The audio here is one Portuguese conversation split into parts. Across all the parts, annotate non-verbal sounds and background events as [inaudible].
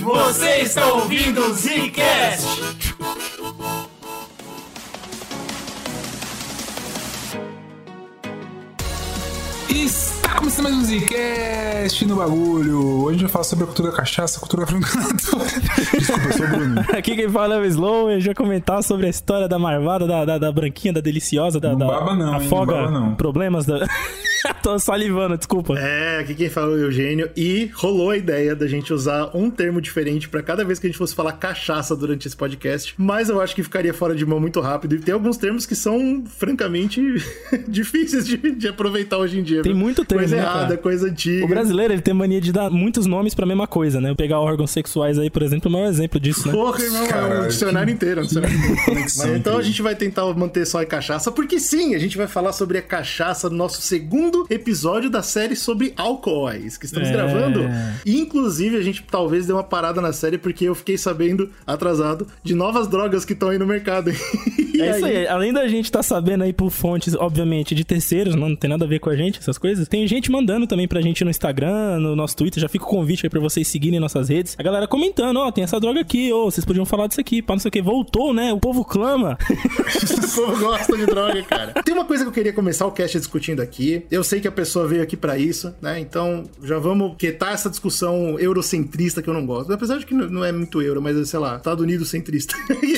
Você está ouvindo o Zcast. Está começando mais um Zcast no bagulho. Hoje a gente vai falar sobre a cultura cachaça, a cultura francanadora. [laughs] Desculpa, eu sou o Bruno. Aqui quem fala é o Slow, eu já comentar sobre a história da marvada, da, da, da branquinha, da deliciosa, da, Não da baba não, hein? afoga Não baba não. problemas da... [laughs] Tô salivando, desculpa. É, aqui quem falou é o Eugênio. E rolou a ideia da gente usar um termo diferente pra cada vez que a gente fosse falar cachaça durante esse podcast. Mas eu acho que ficaria fora de mão muito rápido. E tem alguns termos que são, francamente, [laughs] difíceis de, de aproveitar hoje em dia. Tem viu? muito termo, Coisa né, errada, cara? coisa antiga. O brasileiro, ele tem mania de dar muitos nomes pra mesma coisa, né? Pegar órgãos sexuais aí, por exemplo, é o maior exemplo disso, né? Porra, irmão, é um dicionário que- inteiro. um dicionário [laughs] inteiro. Mas então a gente vai tentar manter só a cachaça, porque sim, a gente vai falar sobre a cachaça no nosso segundo episódio da série sobre álcoois que estamos É. gravando. Inclusive, a gente talvez dê uma parada na série, porque eu fiquei sabendo, atrasado, de novas drogas que estão aí no mercado. [laughs] E É isso aí. Além da gente tá sabendo aí por fontes, obviamente, de terceiros, não tem nada a ver com a gente, essas coisas. Tem gente mandando também pra gente no Instagram, no nosso Twitter. Já fica o convite aí pra vocês seguirem nossas redes. A galera comentando, ó, tem essa droga aqui, ô, vocês podiam falar disso aqui, pá, não sei o que. Voltou, né? O povo clama. [laughs] O povo gosta de droga, cara. Tem uma coisa que eu queria começar o cast discutindo aqui. Eu sei que a pessoa veio aqui pra isso, né? Então já vamos quietar essa discussão eurocentrista que eu não gosto. Apesar de que não não é muito euro, mas sei lá, Estados Unidos centrista.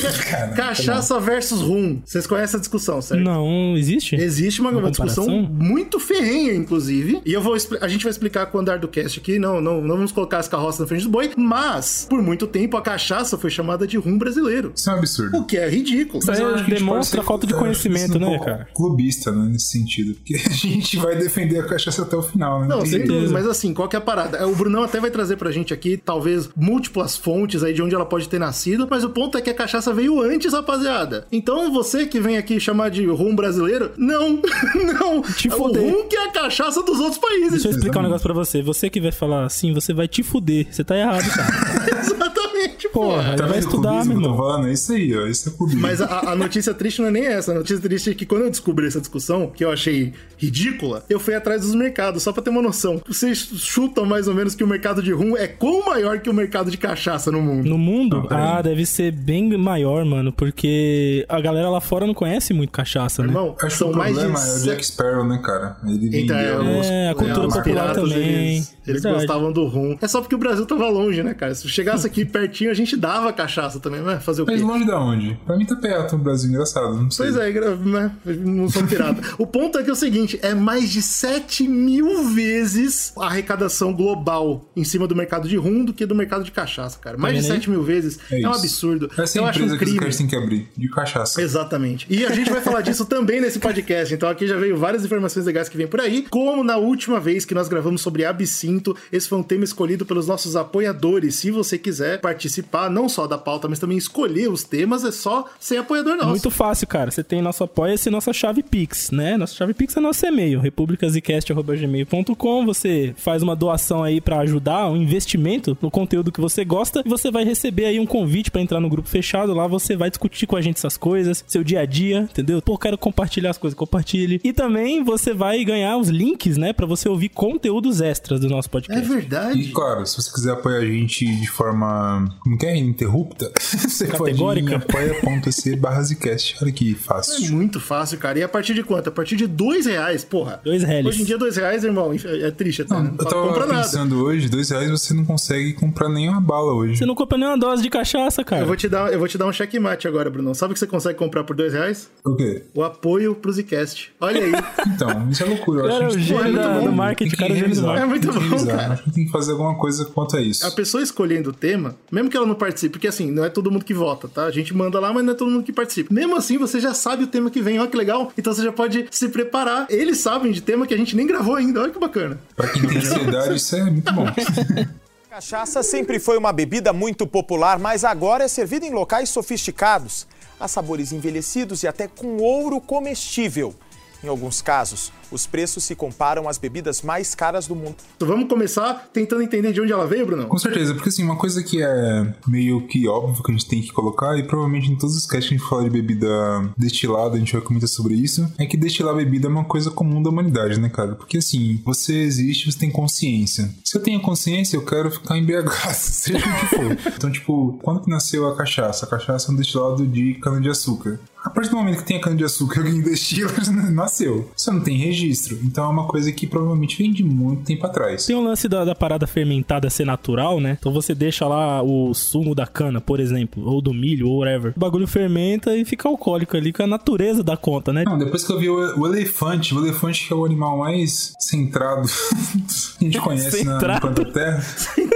[laughs] Cachaça versus rum. Vocês conhecem essa discussão, certo? Não, existe? Existe uma, uma discussão muito ferrenha, inclusive. E eu vou a gente vai explicar com o andar do cast aqui. Não, não, não vamos colocar as carroças na frente do boi. Mas, por muito tempo, a cachaça foi chamada de rum brasileiro. Isso é um absurdo. O que é ridículo. Isso eu demonstra falta de eu conhecimento, é um né, pouco cara? Clubista, né, nesse sentido. Porque a gente vai defender a cachaça até o final, né? Não, sem dúvida, mas assim, qual que é a parada? O Brunão até vai trazer pra gente aqui, talvez, múltiplas fontes aí de onde ela pode ter nascido, mas o ponto é que a cachaça veio antes, rapaziada. Então, você que vem aqui chamar de rum brasileiro, não, [laughs] não. Te É o fuder. rum que é a cachaça dos outros países. Deixa eu explicar um Exatamente. negócio pra você. Você que vai falar assim, você vai te fuder. Você tá errado, cara. [laughs] Exatamente, Porra, porra. Tá vai estudar, meu que irmão. É isso aí, ó. Isso é clubismo. Mas a, a notícia triste não é nem essa. A notícia triste é que quando eu descobri essa discussão, que eu achei ridícula, eu fui atrás dos mercados, só pra ter uma noção. Vocês chutam mais ou menos que o mercado de rum é quão maior que o mercado de cachaça no mundo. No mundo? Peraí. ah, deve ser bem maior, mano. Porque a galera lá fora não conhece muito cachaça, né? Irmão, Acho que são o mais problema de é o Jack Sparrow, né, cara? Ele Então, é, É, a cultura os popular também. Eles, eles gostavam do rum. É só porque o Brasil tava longe, né, cara? Se chegasse aqui pertinho, a gente dava cachaça também, né? Fazer o quê? Mas longe da onde? Pra mim tá perto no Brasil, engraçado. Não sei. Pois é, né? Não sou pirata. [laughs] o ponto é que é o seguinte: é mais de 7 mil vezes a arrecadação global em cima do mercado de rum do que do mercado de cachaça, cara. Mais de vendo aí? 7 mil vezes. É, um isso. absurdo. Essa é Eu a acho um empresa que os caras têm que abrir. De cachaça. Exatamente. E a gente vai falar disso também nesse podcast. Então aqui já veio várias informações legais que vem por aí. Como na última vez que nós gravamos sobre absinto, esse foi um tema escolhido pelos nossos apoiadores. Se você quiser participar não só da pauta, mas também escolher os temas, é só ser apoiador nosso. Muito fácil, cara. Você tem nosso apoia-se e nossa chave Pix, né? Nossa chave Pix é nosso e-mail, republicasicast.gmail.com. Você faz uma doação aí pra ajudar, um investimento no conteúdo que você gosta e você vai receber aí um convite pra entrar no grupo fechado. Lá você vai discutir com a gente essas coisas, seu dia a dia, entendeu? Pô, quero compartilhar as coisas, compartilhe. E também você vai ganhar os links, né, Pra você ouvir conteúdos extras do nosso É podcast. E verdade. claro, se você quiser apoiar a gente de forma. Como que é? Ininterrupta, [laughs] você Categórica. pode ir em apoia.se barra Zcast. Olha que É fácil. muito fácil, cara. E a partir de quanto? A partir de dois reais, porra. Dois reais. Hoje em dia, dois reais, irmão, é triste até. Não, né? eu tava compra nada. pensando hoje, dois reais você não consegue comprar nenhuma bala hoje. Você não compra nenhuma dose de cachaça, cara. Eu vou, te dar, eu vou te dar um checkmate agora, Bruno. Sabe o que você consegue comprar por dois reais? O quê? O apoio pro Zcast. Olha aí. [laughs] Então, isso é loucura. Eu Cara, acho o que gênio tem do marketing, cara, o gênio do revisar, marketing. É muito bom, cara. Acho que tem que fazer alguma coisa quanto a isso. A pessoa escolhendo o tema, mesmo que ela não participe, porque assim, não é todo mundo que vota, tá? A gente manda lá, mas não é todo mundo que participa. Mesmo assim, você já sabe o tema que vem, olha que legal. Então você já pode se preparar. Eles sabem de tema que a gente nem gravou ainda, olha que bacana. Pra quem tem ansiedade, isso é muito bom. [laughs] Cachaça sempre foi uma bebida muito popular, mas agora é servida em locais sofisticados, a sabores envelhecidos e até com ouro comestível. Em alguns casos, os preços se comparam às bebidas mais caras do mundo. Então vamos começar tentando entender de onde ela veio, Bruno? Com certeza, porque assim, uma coisa que é meio que óbvio que a gente tem que colocar, e provavelmente em todos os casts que a gente fala de bebida destilada, a gente vai comentar sobre isso, é que destilar bebida é uma coisa comum da humanidade, né, cara? Porque assim, você existe, você tem consciência. Se eu tenho consciência, eu quero ficar embriagado, [laughs] seja o que for. Então, tipo, quando que nasceu a cachaça? A cachaça é um destilado de cana-de-açúcar. A partir do momento que tem a cana-de-açúcar e alguém destila, [laughs] nasceu. Você não tem registro. Então é uma coisa que provavelmente vem de muito tempo atrás. Tem o lance da, da parada fermentada ser natural, né? Então você deixa lá o sumo da cana, por exemplo, ou do milho, ou whatever. O bagulho fermenta e fica alcoólico ali, com a natureza da conta, né? Não, depois que eu vi o, o elefante, o elefante que é o animal mais centrado [laughs] que a gente conhece na, no Centrado. planeta Terra,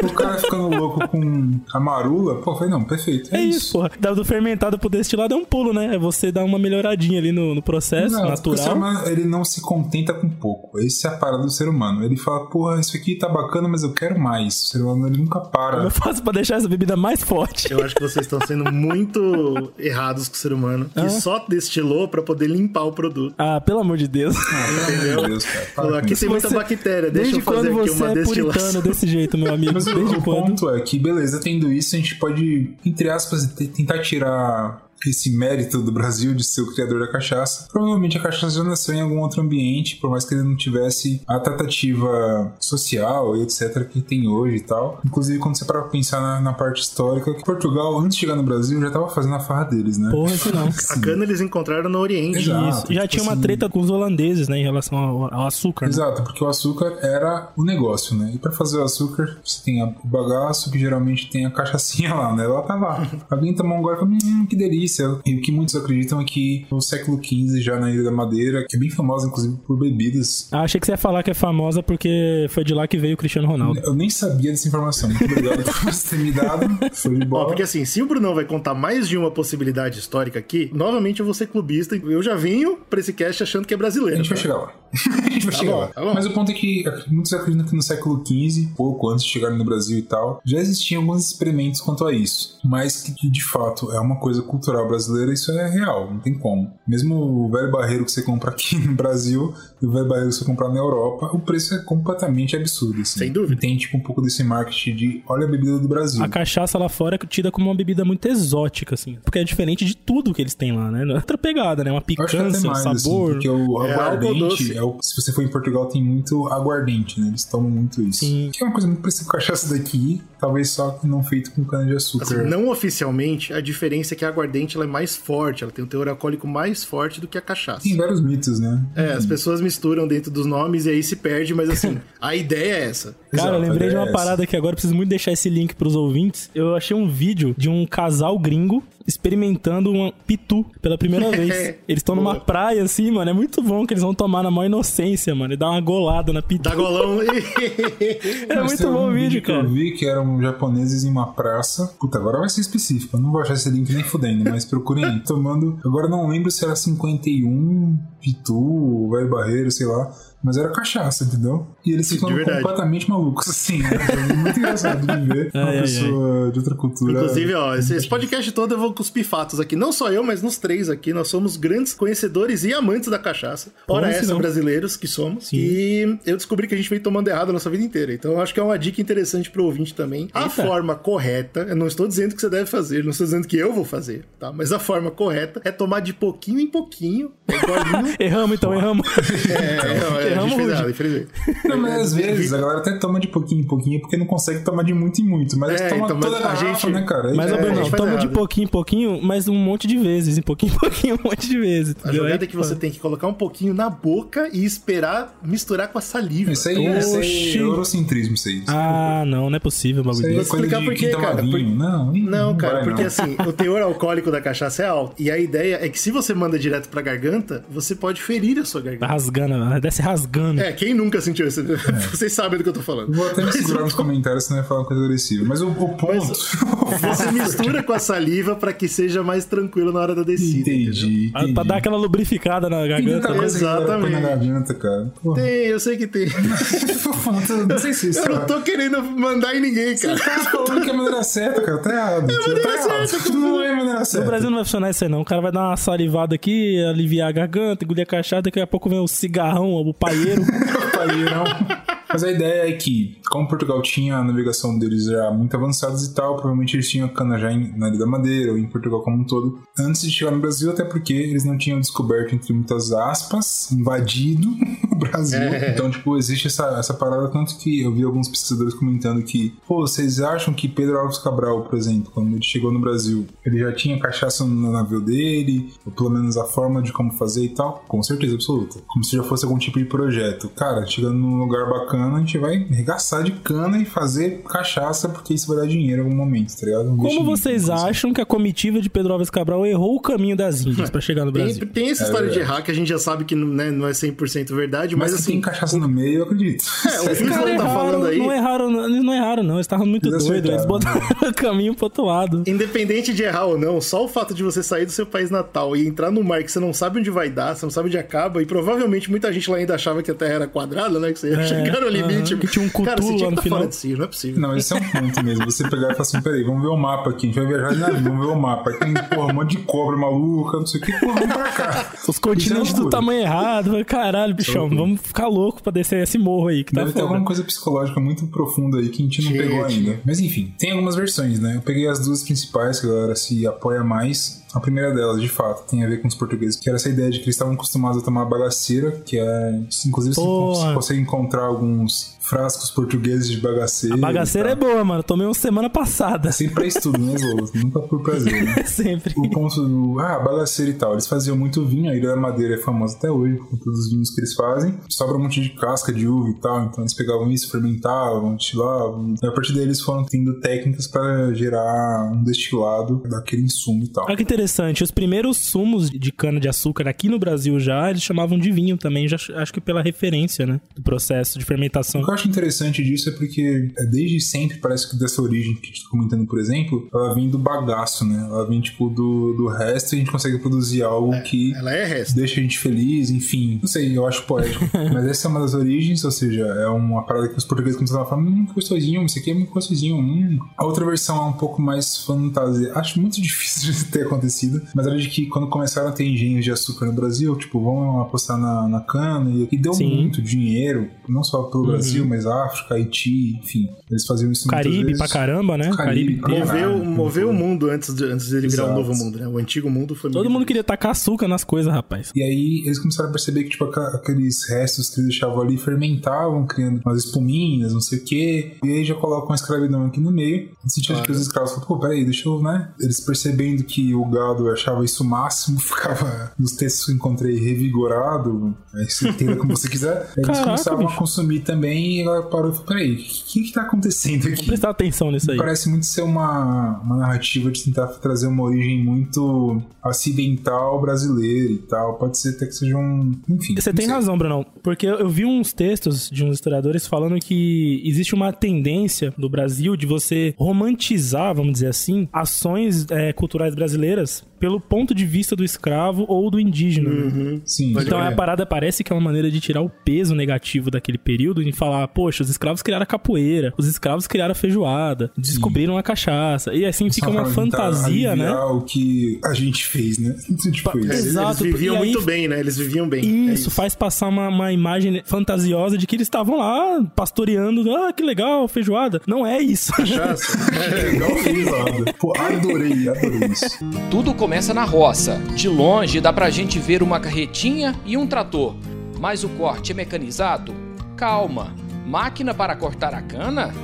o cara ficando louco com a marula, pô, foi não, perfeito. É, É isso, porra. Da- Do fermentado pro destilado é um pulo, né? É você dar uma melhoradinha ali no, no processo Exato, porque O ser natural. ele não se contenta com pouco. Essa é a parada do ser humano. Ele fala, porra, isso aqui tá bacana, mas eu quero mais. O ser humano, ele nunca para. Como eu faço pra deixar essa bebida mais forte? Eu acho que vocês estão sendo muito [laughs] errados com o ser humano, que só destilou pra poder limpar o produto. Ah, pelo amor de Deus. Meu Deus, cara. para Aqui tem muita Você- bactéria, deixa Desde eu fazer quando aqui você uma é puritano destilação. desse jeito, meu amigo? Mas o, Desde o quando? ponto é que, beleza, tendo isso, a gente pode, entre aspas, te- tentar tirar esse mérito do Brasil de ser o criador da cachaça. Provavelmente a cachaça já nasceu em algum outro ambiente, por mais que ele não tivesse a tratativa social e etc. que tem hoje e tal. Inclusive, quando você para pensar na, na parte histórica, que Portugal, antes de chegar no Brasil, já tava fazendo a farra deles, né? Porra, isso não. [laughs] A cana eles encontraram no Oriente. Exato. Isso. Já tipo tinha uma assim- treta com os holandeses, né, em relação ao, ao açúcar. né? Exato, porque o açúcar era o negócio, né? E pra fazer o açúcar, você tem o bagaço, que geralmente tem a cachaçinha [laughs] lá, né? Ela tá lá. Alguém tomou um gole e falou, hum, que delícia. E o que muitos acreditam é que no século XV, já na Ilha da Madeira, que é bem famosa, inclusive, por bebidas. Ah, achei que você ia falar que é famosa porque foi de lá que veio o Cristiano Ronaldo. Eu nem sabia dessa informação. Muito obrigado por você ter me dado. Foi de Ó, bola. porque assim, se o Brunão vai contar mais de uma possibilidade histórica aqui, novamente eu vou ser clubista. Eu já venho pra esse cast achando que é A brasileiro. gente vai chegar lá. [laughs] a gente vai chegar bom, lá. tá bom. Mas o ponto é que muitos acreditam que no século XV, pouco antes de chegarem no Brasil e tal, já existiam alguns experimentos quanto a isso. Mas que, que, de fato é uma coisa cultural brasileira, isso é real, não tem como. Mesmo o velho barreiro que você compra aqui no Brasil e o velho barreiro que você comprar na Europa, o preço é completamente absurdo. Assim. Sem dúvida. Tem tipo um pouco desse marketing de olha a bebida do Brasil. A cachaça lá fora é tida como uma bebida muito exótica, assim. Porque é diferente de tudo que eles têm lá, né? Outra pegada, né? Uma Eu acho que até picância, um mais, assim, sabor. porque o É aguardente, é o- se você for em Portugal, tem muito aguardente, né? Eles tomam muito isso. Sim. Que é uma coisa muito parecida com cachaça daqui, talvez só que não feito com cana-de-açúcar. Assim, não oficialmente, a diferença é que a aguardente ela é mais forte, ela tem um teor alcoólico mais forte do que a cachaça. Tem vários mitos, né? É, as pessoas misturam dentro dos nomes e aí se perde, mas assim, [laughs] a ideia é essa. Cara, eu Exato, lembrei a de uma é parada que agora eu preciso muito deixar esse link pros ouvintes. Eu achei um vídeo de um casal gringo experimentando um pitu pela primeira [laughs] vez. Eles estão numa praia assim, mano. É muito bom que eles vão tomar na maior inocência, mano. E dar uma golada na pitu. Da golão. [laughs] É Mas muito tem bom um o vídeo, que cara. eu vi que eram japoneses em uma praça. Puta, agora vai ser específico. Eu não vou achar esse link nem fudendo, mas procurem aí. [laughs] Tomando. Agora não lembro se era 51, Pitu, Velho Barreiro, sei lá. Mas era cachaça, entendeu? E eles ficam completamente malucos, assim. [laughs] É muito engraçado de ver [laughs] uma Ai, ai, pessoa de outra cultura. Inclusive, ó, esse, esse podcast todo eu vou cuspir fatos aqui. Não só eu, mas nos três aqui. Nós somos grandes conhecedores e amantes da cachaça. Ora essa, não? brasileiros que somos. E eu descobri que a gente vem tomando errado a nossa vida inteira. Então eu acho que é uma dica interessante pro ouvinte também. A Eita. forma correta, eu não estou dizendo que você deve fazer, não estou dizendo que eu vou fazer, tá? Mas a forma correta é tomar de pouquinho em pouquinho, é. [laughs] Erramos então, erramos. É, é, a Erramos gente fez hoje. errado, infelizmente. Não, mas às vezes a galera até toma de pouquinho em pouquinho porque não consegue tomar de muito em muito. Mas É, toma então, toda a a garrafa, gente- né, cara? Mas, a Bruno, toma de errado. pouquinho em pouquinho, mas um monte de vezes. Em pouquinho em pouquinho, um monte de vezes. A jogada Aí, é que você tem que colocar um pouquinho na boca e esperar misturar com a saliva. Isso aí, isso aí Oxi. é eurocentrismo, isso aí. Ah, não, não é possível o bagulho Isso é. Vou explicar de por quê, cara, vinho. por- Não, Não, cara, porque não. assim, o teor alcoólico da cachaça é alto. E a ideia é que se você manda direto pra garganta, você pode ferir a sua Tá garganta. rasgando, desce rasgando. É, quem nunca sentiu isso? [laughs] Vocês sabem do que eu tô falando. Vou até me segurar nos comentários, senão vai falar uma coisa agressiva. Mas o, o ponto. Você mistura com a saliva pra que seja mais tranquilo na hora da descida. entendeu? entendi. Pra- Pra dar aquela lubrificada na Tem garganta. que a galera põe na Exatamente. garganta, cara. Porra. Tem, eu sei que tem. [laughs] não sei se isso Eu não tô querendo mandar em ninguém, cara. Tá falando que é a maneira certa, cara. Tá errado. É maneira tá errado. certa, Não é a maneira No certa. Brasil não vai funcionar isso aí, não. O cara vai dar uma salivada aqui, aliviar a garganta, engolir a cachaça, daqui a pouco vem o cigarrão, o paieiro. [laughs] Paeirão. Mas a ideia é que, como Portugal tinha a navegação deles já muito avançadas e tal, provavelmente eles tinham cana já em, na Ilha da Madeira ou em Portugal como um todo, antes de chegar no Brasil, até porque eles não tinham descoberto, entre muitas aspas, invadido [laughs] o Brasil. Então, tipo, existe essa, essa parada, tanto que eu vi alguns pesquisadores comentando que, pô, vocês acham que Pedro Alves Cabral, por exemplo, quando ele chegou no Brasil, ele já tinha cachaça no navio dele, ou pelo menos a forma de como fazer e tal? Com certeza absoluta. Como se já fosse algum tipo de projeto. Cara, chegando num lugar bacana, a gente vai arregaçar de cana e fazer cachaça, porque isso vai dar dinheiro em algum momento, tá ligado? Um Como vocês acham que a comitiva de Pedro Alves Cabral errou o caminho das Índias pra chegar no [laughs] Tem, Brasil? tem essa história de errar que a gente já sabe que né, não é 100% verdade, Mas, mas, se tem assim. cachaça no meio, eu acredito. É, o João tá erraram, falando aí. não erraram, não, eles não erraram, não. Eles estavam muito Eles doidos. Eles botaram [laughs] o caminho pro outro lado. Independente de errar ou não, só o fato de você sair do seu país natal e entrar num mar que você não sabe onde vai dar, você não sabe onde acaba, e provavelmente muita gente lá ainda achava que a Terra era quadrada, né? Que você ia chegar no limite. aham, que tinha um Cara, Cthulhu tinha lá no tá final. não é possível. Não, esse é um ponto mesmo. Você pegar e falar assim, peraí, vamos ver o mapa aqui. A gente vai viajar de navio, vamos ver o mapa. Aí tem, porra, um monte de cobra maluca, não sei o que. Porra, vamos pra cá. Os continentes é do tamanho errado. Caralho, bichão, loucura. vamos ficar louco pra descer esse morro aí, que tá Deve ter foda. alguma coisa psicológica muito profunda aí que a gente não Tinha, pegou ainda. Mas enfim, tem algumas versões, né? Eu peguei as duas principais que a galera se apoia mais. A primeira delas, de fato, tem a ver com os portugueses, que era essa ideia de que eles estavam acostumados a tomar bagaceira, que é. Inclusive, você Porra. cons- consegue encontrar alguns frascos portugueses de bagaceira. A bagaceira é boa, mano. Tomei uma semana passada. Sempre [laughs] pra estudo, né, Zola? Nunca por prazer, né? Sempre. o ponto do. Ah, bagaceira e tal. Eles faziam muito vinho, a Ilha da Madeira é famosa até hoje por conta dos vinhos que eles fazem. Sobra um monte de casca de uva e tal, então eles pegavam isso, fermentavam, destilavam. E a partir daí eles foram tendo técnicas para gerar um destilado daquele insumo e tal. Olha que interessante, os primeiros sumos de cana-de-açúcar aqui no Brasil já, eles chamavam de vinho também, já, acho que pela referência, né? Do processo de fermentação. Eu acho interessante disso é porque é, desde sempre parece que dessa origem que a gente tá comentando, por exemplo, ela vem do bagaço, né? Ela vem tipo do, do resto e a gente consegue produzir algo que Ela é resto. deixa a gente feliz, enfim. Não sei, eu acho poético. [laughs] Mas essa é uma das origens, ou seja, é uma parada que os portugueses começaram a falar, hum, gostosinho, isso aqui é muito gostosinho, hum. A outra versão é um pouco mais fantasia. Acho muito [laughs] difícil de ter acontecido, mas era de que quando começaram a ter engenhos de açúcar no Brasil, tipo, vamos apostar na, na cana, e, e deu Sim. muito dinheiro, não só pelo Brasil, mas África, Haiti, enfim. Eles faziam isso muitas Caribe vezes. pra caramba, né? Caribe, Caribe. Moveu, moveu o mundo antes, de, antes dele virar um Exato. novo mundo, né? O antigo mundo foi Todo mundo queria tacar açúcar nas coisas, rapaz. E aí eles começaram a perceber que, tipo, aqueles restos que eles deixavam ali fermentavam, criando umas espuminhas, não sei o quê. E aí já colocam a escravidão aqui no meio. No sentido de que os escravos falam, pô, peraí, deixa eu, né? Eles percebendo que o gado achava isso o máximo, [laughs] ficava nos textos que eu encontrei revigorado, aí você entenda como você quiser. Eles Caraca, começavam bicho. a consumir também e ela parou e falou, peraí, o que, que tá acontecendo aqui? Prestar atenção nisso aí. Parece muito ser uma, uma narrativa de tentar trazer uma origem muito acidental brasileira e tal. Pode ser até que seja um. Enfim. Você tem sei. razão, Brunão. Porque eu vi uns textos de uns historiadores falando que existe uma tendência do Brasil de você romantizar, vamos dizer assim, ações é, culturais brasileiras pelo ponto de vista do escravo ou do indígena. né? Sim, Então é. a parada parece que é uma maneira de tirar o peso negativo daquele período e falar, poxa, os escravos criaram a capoeira, os escravos criaram a feijoada, descobriram a cachaça. E assim fica uma fantasia, né? o que a gente fez, né? [laughs] Tipo isso. É, eles- Exato, Eles viviam aí- muito bem, né? Eles viviam bem. É Isso, faz passar uma, uma imagem fantasiosa de que eles estavam lá pastoreando. Ah, que legal, feijoada. Não é isso. Cachaça. [laughs] É igual feijoada. Pô, adorei, adorei isso. Tudo começa na roça. De longe dá pra gente ver uma carretinha e um trator. Mas o corte é mecanizado? Calma. Máquina para cortar a cana?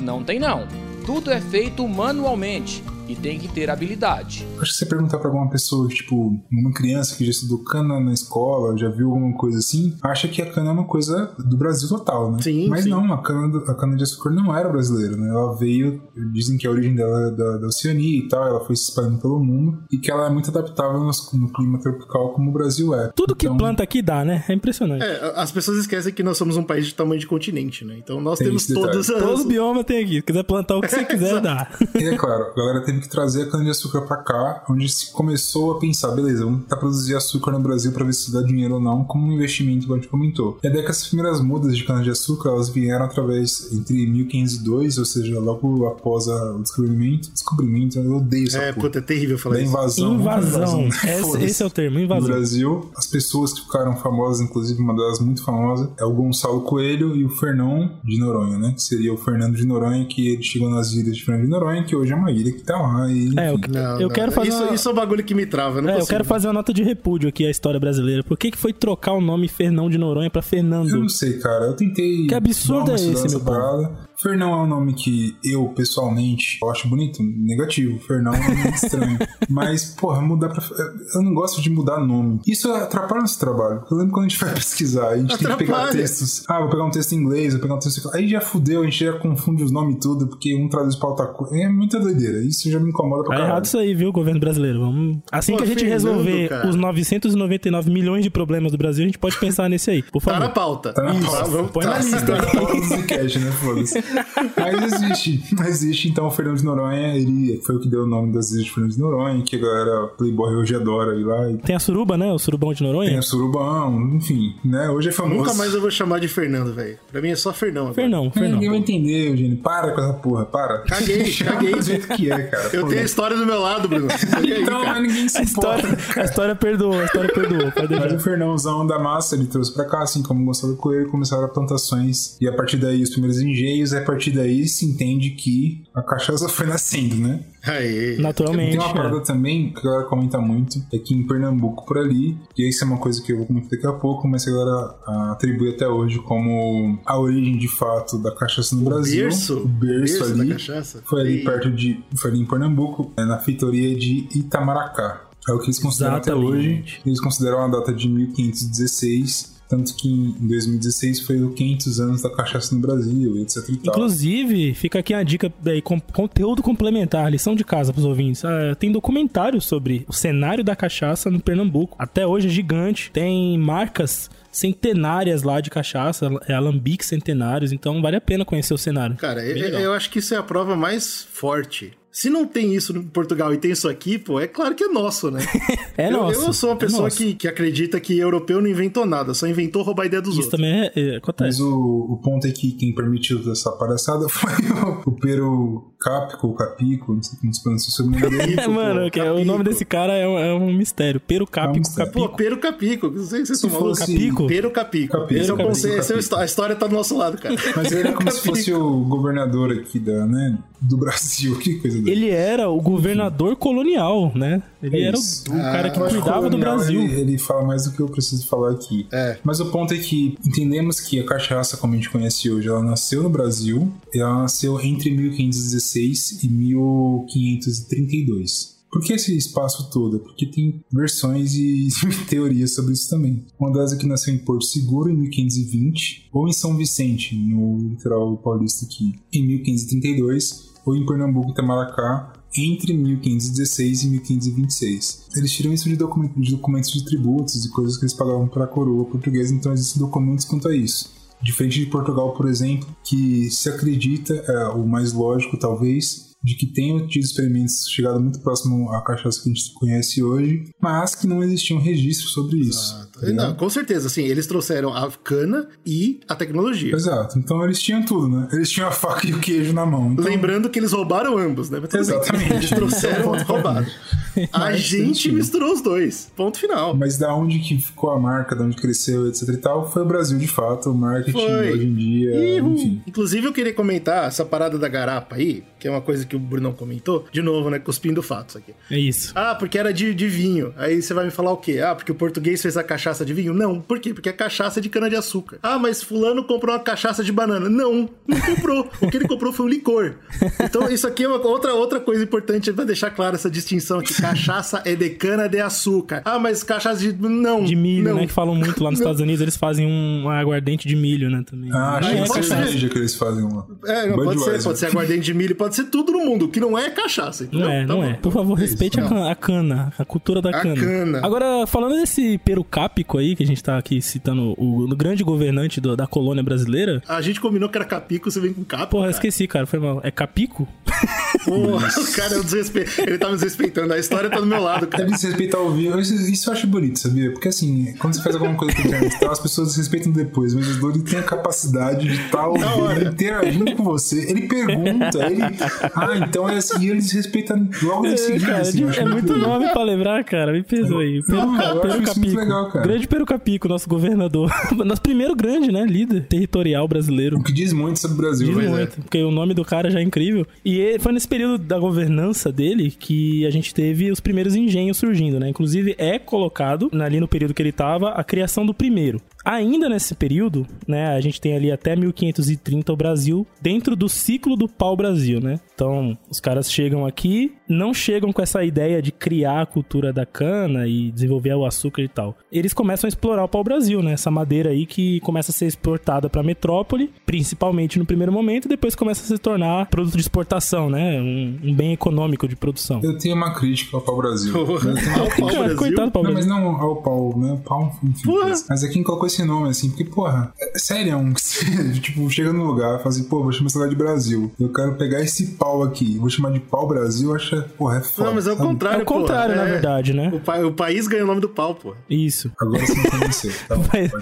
Não tem não. Tudo é feito manualmente e tem que ter habilidade. Acho que se você perguntar pra alguma pessoa, tipo, uma criança que já estudou cana na escola, já viu alguma coisa assim, acha que a cana é uma coisa do Brasil total, né? Sim, Mas sim. não, a cana, do- a cana de açúcar não era brasileira, né? Ela veio, dizem que a origem dela é da, da Oceania e tal, ela foi se espalhando pelo mundo e que ela é muito adaptável no, no clima tropical como o Brasil é. Tudo que Então, planta aqui dá, né? É impressionante. É, as pessoas esquecem que nós somos um país de tamanho de continente, né? Então nós Tem temos todas as. Todos os biomas tem aqui. Se quiser plantar o que você [laughs] quiser, dá. E é claro, a galera teve que trazer a cana-de-açúcar pra cá, onde se começou a pensar, beleza, vamos tentar produzir açúcar no Brasil pra ver se dá dinheiro ou não, como um investimento, como a gente comentou. E até que essas primeiras mudas de cana-de-açúcar, elas vieram através entre 1502, ou seja, logo após a, o descobrimento. Descobrimento, eu odeio essa É, porra. puta, é terrível falar Da isso. invasão. Invasão. né? Esse, esse é o termo, No invasão. Brasil, as pessoas que ficaram famosas, inclusive uma delas muito famosa, é o Gonçalo Coelho e o Fernão de Noronha, né? Que seria o Fernando de Noronha, que ele chegou nas ilhas de Fernando de Noronha, que hoje é uma ilha que tá lá. E, É, eu. Não, eu não, quero fazer isso, uma... isso é um bagulho que me trava, eu não É, eu quero fazer uma nota de repúdio aqui à história brasileira. Por que, que foi trocar o nome Fernão de Noronha pra Eu Fernando? não sei, cara. Eu tentei. Que absurdo é esse, meu parada. Fernão é um nome que eu, pessoalmente, eu acho bonito. Negativo. Fernão é um nome estranho. [laughs] Mas, porra, mudar pra. Eu não gosto de mudar nome. Isso atrapalha nosso trabalho. Eu lembro quando a gente vai [laughs] pesquisar, a gente tem que pegar Atrapalha. textos. Ah, vou pegar um texto em inglês, vou pegar um texto. Aí já fudeu, a gente já confunde os nomes tudo, porque um traduz pra outra coisa. É muita doideira. Isso já me incomoda pra Tá caralho. errado isso aí, viu, governo brasileiro? Vamos... Assim Pô, que a gente resolver cara. os 999 milhões de problemas do Brasil, a gente pode pensar nesse aí. Por Tá favor. na pauta. Tá na Isso, vamos Põe tá na lista. Tá na pauta do Zcast, né? Foda-se. Mas existe. Existe, então, o Fernando de Noronha, ele foi o que deu o nome das ilhas de Fernando de Noronha, que a galera Playboy hoje adora ir lá. E Tem a suruba, né? O surubão de Noronha. tem o Surubão, enfim, né? Hoje é famoso. Nunca mais eu vou chamar de Fernando, velho. Pra mim é só Fernão. agora. Fernão, É, Fernão. ninguém vai entender, Eugênio. Para com essa porra, para. Caguei, caguei. Do jeito que é, cara. Eu Pô, tenho a história do meu lado, Bruno. Aí, Então, mas ninguém se A história, importa. a história perdoou, a história perdoou. Pode Mas o Fernãozão da massa ele trouxe pra cá, assim como o Gonçalo Coelho, começaram as plantações e a partir daí os primeiros engenhos, e a partir daí se entende que a cachaça foi nascendo, né? Aí. Naturalmente. Tem uma é. parada também que a galera comenta muito, é que em Pernambuco por ali, e isso é uma coisa que eu vou comentar daqui a pouco, mas que a galera ah, atribui até hoje como a origem de fato da cachaça no Brasil. berço? O berço, Berço da ali. cachaça? Foi ali perto de. Foi ali em Pernambuco, é, na feitoria de Itamaracá. É o que eles consideram até hoje. Eles consideram a data de 1516. Tanto que em 2016 foi o 500 anos da cachaça no Brasil, etc e tal. Inclusive, fica aqui a dica aí, com, conteúdo complementar, lição de casa pros ouvintes. Ah, tem documentário sobre o cenário da cachaça no Pernambuco. Até hoje é gigante. Tem marcas centenárias lá de cachaça, é alambiques centenários, então vale a pena conhecer o cenário. Cara, eu, eu acho que isso é a prova mais forte. Se não tem isso em Portugal e tem isso aqui, pô, é claro que é nosso, né? [laughs] É eu, nosso. eu sou uma é pessoa nosso. que, que acredita que europeu não inventou nada, só inventou roubar a ideia dos Isso outros. também é, é, Mas acontece. o, o ponto é que quem permitiu essa palhaçada [laughs] foi o, o Pero Capico, Capico, não sei como se pronuncia o sobrenome dele. [laughs] É, mano, é- o nome desse cara é um, é um mistério. Pero Capico, mistério. Pô, Capico. Pero Capico, não sei se vocês Se estão malucos. fosse- Capico? Pero Capico. Capico, Esse é o Capico, conceito, essa é a história tá do nosso lado, cara. Mas ele é como se fosse o governador aqui da, né, do Brasil. Que coisa doida. Ele era o governador colonial, né? Ele É era o, o cara que cuidava do Brasil. Ele, ele fala mais do que eu preciso falar aqui. É. Mas o ponto é que entendemos que a cachaça, como a gente conhece hoje, ela nasceu no Brasil. E ela nasceu entre 1516 e 1532. Por que esse espaço todo? Porque tem versões e [laughs] teorias sobre isso também. Uma delas é que nasceu em Porto Seguro em 1520, ou em São Vicente, no litoral paulista aqui, em 1532, ou em Pernambuco, Itamaracá, entre 1516 e 1526. Eles tiram isso de documentos de tributos e coisas que eles pagavam para a coroa portuguesa, então existem documentos quanto a isso. Diferente de Portugal, por exemplo, que se acredita, é, o mais lógico talvez, de que tenham tido experimentos chegado muito próximo à cachaça que a gente conhece hoje, mas que não existia um registro sobre isso. tá? Não, com certeza, assim, eles trouxeram a cana e a tecnologia. Exato. Então eles tinham tudo, né? Eles tinham a faca e o queijo na mão. Então, Lembrando que eles roubaram ambos, né? Bem. Exatamente. Eles trouxeram e roubaram. A gente misturou os dois. Ponto final. Mas da onde que ficou a marca, da onde cresceu, etc e tal, foi o Brasil de fato, o marketing Foi. hoje em dia, enfim. Inclusive, eu queria comentar essa parada da garapa aí, que é uma coisa que o Brunão comentou. De novo, né? Cuspindo fatos aqui. É isso. Ah, porque era de, de vinho. Aí você vai me falar o quê? Ah, porque o português fez a cachaça de vinho? Não. Por quê? Porque é cachaça de cana-de-açúcar. Ah, mas fulano comprou uma cachaça de banana. Não, não comprou. o que ele comprou foi um licor. Então, isso aqui é uma outra, outra coisa importante pra deixar clara essa distinção aqui. Cachaça é de cana-de-açúcar. Ah, mas cachaça de... Não. De milho, não. né? Que falam muito lá nos Estados Unidos, eles fazem um aguardente de milho, né? Também. Ah, é que é cerveja que eles fazem uma. É, não, pode ser, pode ser aguardente de milho, pode ser tudo no mundo. Que não é é cachaça. entendeu? Não é, Tá não bom. é. Por favor, respeite a Não. cana, a cana, a cultura da A cana. cana. Agora, falando desse Peru Cápico aí, que a gente tá aqui citando o, o grande governante do- da colônia brasileira. A gente combinou que era capico, você vem com capo. Porra, eu cara. esqueci, cara, foi mal. É Capico? Porra, [laughs] o cara é um desrespe... ele tá me desrespeitando. A história tá do meu lado, cara. Deve desrespeitar ao vivo. Isso, isso eu acho bonito, sabia? Porque assim, quando você faz alguma coisa com internet, tá, as pessoas desrespeitam depois, mas o Dory tem a capacidade de estar ouvindo, interagindo com você. Ele pergunta, ele. Ah, [laughs] então é assim, e ele desrespeita logo em É, seguida. cara, assim, é muito legal. nome pra lembrar, cara. Me perdoa aí. Peru, Não, eu Peru acho isso muito legal, cara. Grande Peru Capico, nosso governador. [laughs] nosso primeiro grande, né? Líder territorial brasileiro. O que diz muito sobre o Brasil, Diz é. muito, porque o nome do cara já é incrível. E ele- foi nesse período da governança dele que a gente teve os primeiros engenhos surgindo, né? Inclusive é colocado, ali no período que ele tava, a criação do primeiro. Ainda nesse período, né, a gente tem ali até 1530 o Brasil dentro do ciclo do pau-brasil, né? Então, os caras chegam aqui, não chegam com essa ideia de criar a cultura da cana e desenvolver o açúcar e tal. Eles começam a explorar o pau-brasil, né? Essa madeira aí que começa a ser exportada para metrópole, principalmente no primeiro momento, e depois começa a se tornar produto de exportação, né? Um, um bem econômico de produção. Eu tenho uma crítica ao pau-brasil. Eu tenho uma Ao pau Cara, Brasil. coitado do Não, mas pau-brasil. não ao pau, né? Pau, enfim. Porra. Mas, mas é quem colocou esse nome, assim, porque, porra, é sério, é um, [laughs] tipo, chega no lugar, fala assim, pô, vou chamar esse lugar de Brasil. Eu quero pegar esse pau aqui, vou chamar de pau Brasil, acha, porra, é foda. Não, mas é o contrário, É o contrário, porra. na verdade, né? O, pa- o país ganha o nome do pau, pô. Isso. Agora você me [laughs] convenceu. Tá bom, Mas-.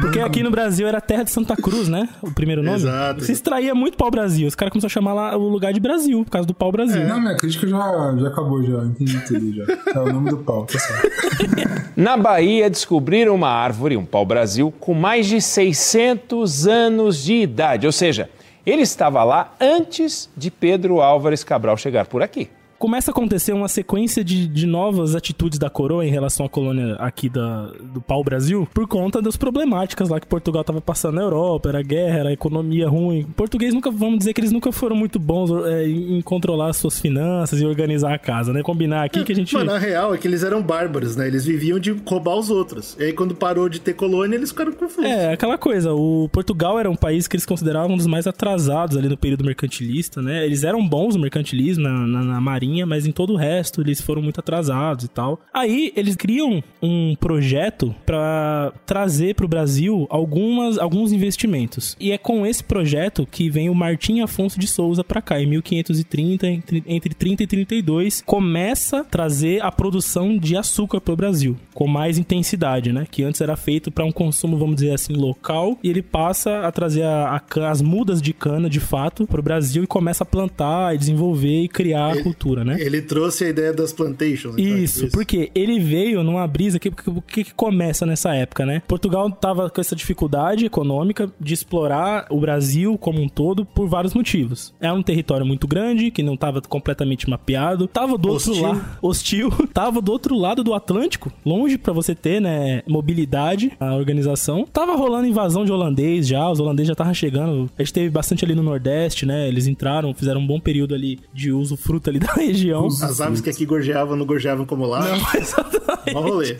Porque aqui no Brasil era terra de Santa Cruz, né? O primeiro nome. Exato. Se extraía muito pau-brasil. Os caras começaram a chamar lá o lugar de Brasil, por causa do pau-brasil. Não, minha crítica já, já acabou, já. Entendi tudo já. É o nome do pau, tá certo. [laughs] Na Bahia, descobriram uma árvore, um pau-brasil, com mais de 600 anos de idade. Ou seja, ele estava lá antes de Pedro Álvares Cabral chegar por aqui. Começa a acontecer uma sequência de, de novas atitudes da coroa em relação à colônia aqui da, do pau-brasil por conta das problemáticas lá que Portugal estava passando na Europa, era guerra, era economia ruim. Português nunca, vamos dizer que eles nunca foram muito bons é, em, controlar as suas finanças e organizar a casa, né? Combinar aqui que a gente... Mano, a real é que eles eram bárbaros, né? Eles viviam de roubar os outros. E aí, quando parou de ter colônia, eles ficaram confusos. É, aquela coisa, o Portugal era um país que eles consideravam um dos mais atrasados ali no período mercantilista, né? Eles eram bons no mercantilismo, na, na, na marinha, mas em todo o resto eles foram muito atrasados e tal. Aí eles criam um projeto pra trazer pro Brasil algumas, alguns investimentos. E é com esse projeto que vem o Martim Afonso de Souza pra cá, em 1530, entre, entre 30 e 32, começa a trazer a produção de açúcar pro Brasil, com mais intensidade, né? Que antes era feito para um consumo, vamos dizer assim, local, e ele passa a trazer a, a as mudas de cana, de fato, pro Brasil e começa a plantar, e desenvolver e criar a cultura, né? Ele trouxe a ideia das plantations. então, Isso, porque ele veio numa brisa que, que, que que começa nessa época, né? Portugal tava com essa dificuldade econômica de explorar o Brasil como um todo por vários motivos. É um território muito grande, que não tava completamente mapeado. Tava do outro Hostil. lado, hostil. [laughs] tava do outro lado do Atlântico, longe pra você ter, né, mobilidade, a organização. Tava rolando invasão de holandês já, os holandeses já estavam chegando. A gente teve bastante ali no Nordeste, né? Eles entraram, fizeram um bom período ali de uso fruto ali [laughs] da região. As aves que aqui gorjeavam não gorjeavam como lá. [laughs] Mó rolê.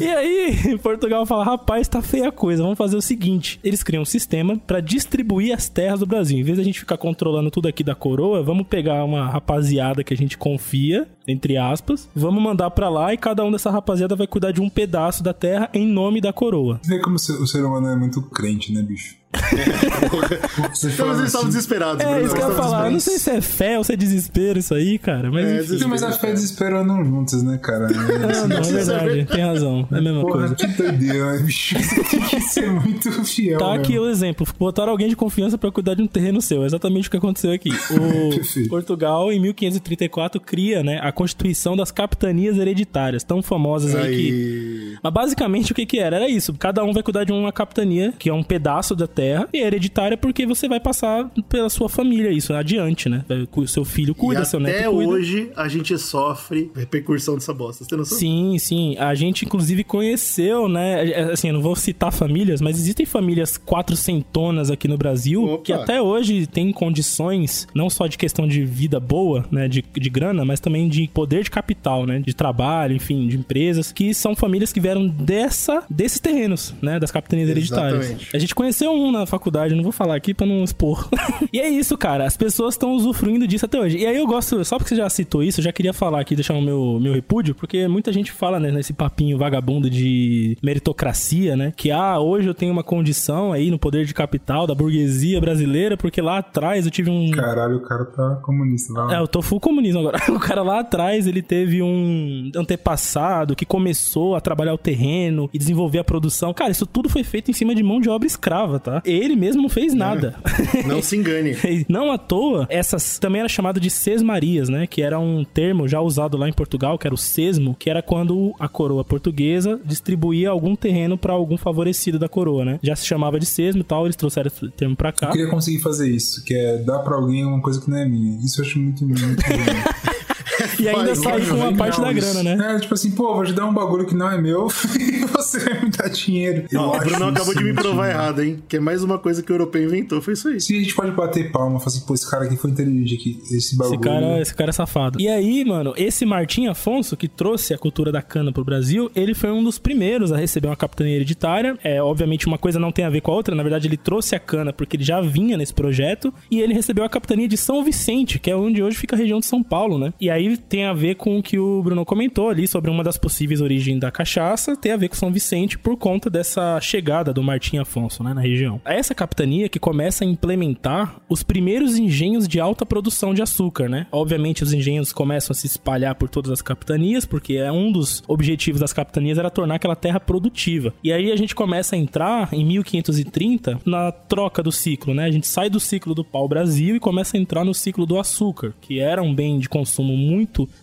E aí, Portugal fala: rapaz, tá feia a coisa, vamos fazer o seguinte: eles criam um sistema pra distribuir as terras do Brasil. Em vez da gente ficar controlando tudo aqui da coroa, vamos pegar uma rapaziada que a gente confia, entre aspas, vamos mandar pra lá e cada um dessa rapaziada vai cuidar de um pedaço da terra em nome da coroa. Vê como o ser humano é muito crente, né, bicho? Então eles estavam assim, desesperados, É, isso que eu ia falar. Eu não sei se é fé ou se é desespero isso aí, cara. Mas É, enfim. Mas a fé e desespero andam juntas, né, cara? [laughs] Não, não, é verdade. Tem razão. É a mesma Porra, coisa. que doideira, bicho? [laughs] Tem que ser muito fiel. Tá mesmo. aqui o exemplo. Botaram alguém de confiança pra cuidar de um terreno seu. É exatamente o que aconteceu aqui. O. [laughs] Portugal, em 1534, cria né, a Constituição das Capitanias Hereditárias, tão famosas aí, que... Aí... Mas basicamente o que que era? Era isso. Cada um vai cuidar de uma capitania, que é um pedaço da terra, e é hereditária porque você vai passar pela sua família isso adiante, né? O seu filho cuida, e seu até neto cuida. hoje a gente sofre repercussão dessa bosta. Você tem noção? Sim, sim. A gente, inclusive, conheceu, né? é, Assim, eu não vou citar famílias, mas existem famílias quatrocentonas aqui no Brasil Opa. que até hoje têm condições, não só de questão de vida boa, né? De, de grana, mas também de poder de capital, né? De trabalho, enfim, de empresas, que são famílias que vieram dessa, desses terrenos, né? Das capitanias hereditárias. Exatamente. A gente conheceu um na faculdade, não vou falar aqui pra não expor. [laughs] e é isso, cara. As pessoas estão usufruindo disso até hoje. E aí eu gosto, só porque você já citou isso, eu já queria falar aqui, deixar o meu, meu repúdio, porque muita gente fala, né, nesse papinho vagabundo de meritocracia, né? Que, ah, hoje eu tenho uma condição aí no poder de capital da burguesia brasileira, porque lá atrás eu tive um. Caralho, o cara tá comunista lá. É, eu tô full comunismo agora. [laughs] O cara lá atrás, ele teve um antepassado que começou a trabalhar o terreno e desenvolver a produção. Cara, isso tudo foi feito em cima de mão de obra escrava, tá? Ele mesmo não fez nada. Não se engane. [laughs] Não à toa, essas também era chamado de sesmarias, né? Que era um termo já usado lá em Portugal, que era o sesmo, que era quando a coroa portuguesa distribuía algum terreno para algum favorecido da coroa, né? Já se chamava de sesmo e tal, eles trouxeram esse termo pra cá. Eu queria conseguir fazer isso, que é dar pra alguém uma coisa que não é minha. Isso eu acho muito, muito. [laughs] [laughs] E ainda sai com uma parte da grana, né? É, tipo assim, pô, vou te dar um bagulho que não é meu [laughs] e você vai me dar dinheiro. Ó, o Bruno acabou de me provar errado, hein? Que é mais uma coisa que o europeu inventou, foi isso aí. Sim, a gente pode bater palma, falar assim, pô, esse cara aqui foi inteligente aqui, esse bagulho. Esse cara, esse cara é safado. E aí, mano, esse Martim Afonso, que trouxe a cultura da cana pro Brasil, ele foi um dos primeiros a receber uma capitania hereditária. É, obviamente, uma coisa não tem a ver com a outra. Na verdade, ele trouxe a cana porque ele já vinha nesse projeto. E ele recebeu a capitania de São Vicente, que é onde hoje fica a região de São Paulo, né? E aí tem a ver com o que o Bruno comentou ali sobre uma das possíveis origens da cachaça. Tem a ver com São Vicente por conta dessa chegada do Martim Afonso, né, na região. É essa capitania que começa a implementar os primeiros engenhos de alta produção de açúcar, né? Obviamente os engenhos começam a se espalhar por todas as capitanias, porque é um dos objetivos das capitanias era tornar aquela terra produtiva. E aí a gente começa a entrar em 1530 na troca do ciclo, né? A gente sai do ciclo do pau-brasil e começa a entrar no ciclo do açúcar, que era um bem de consumo muito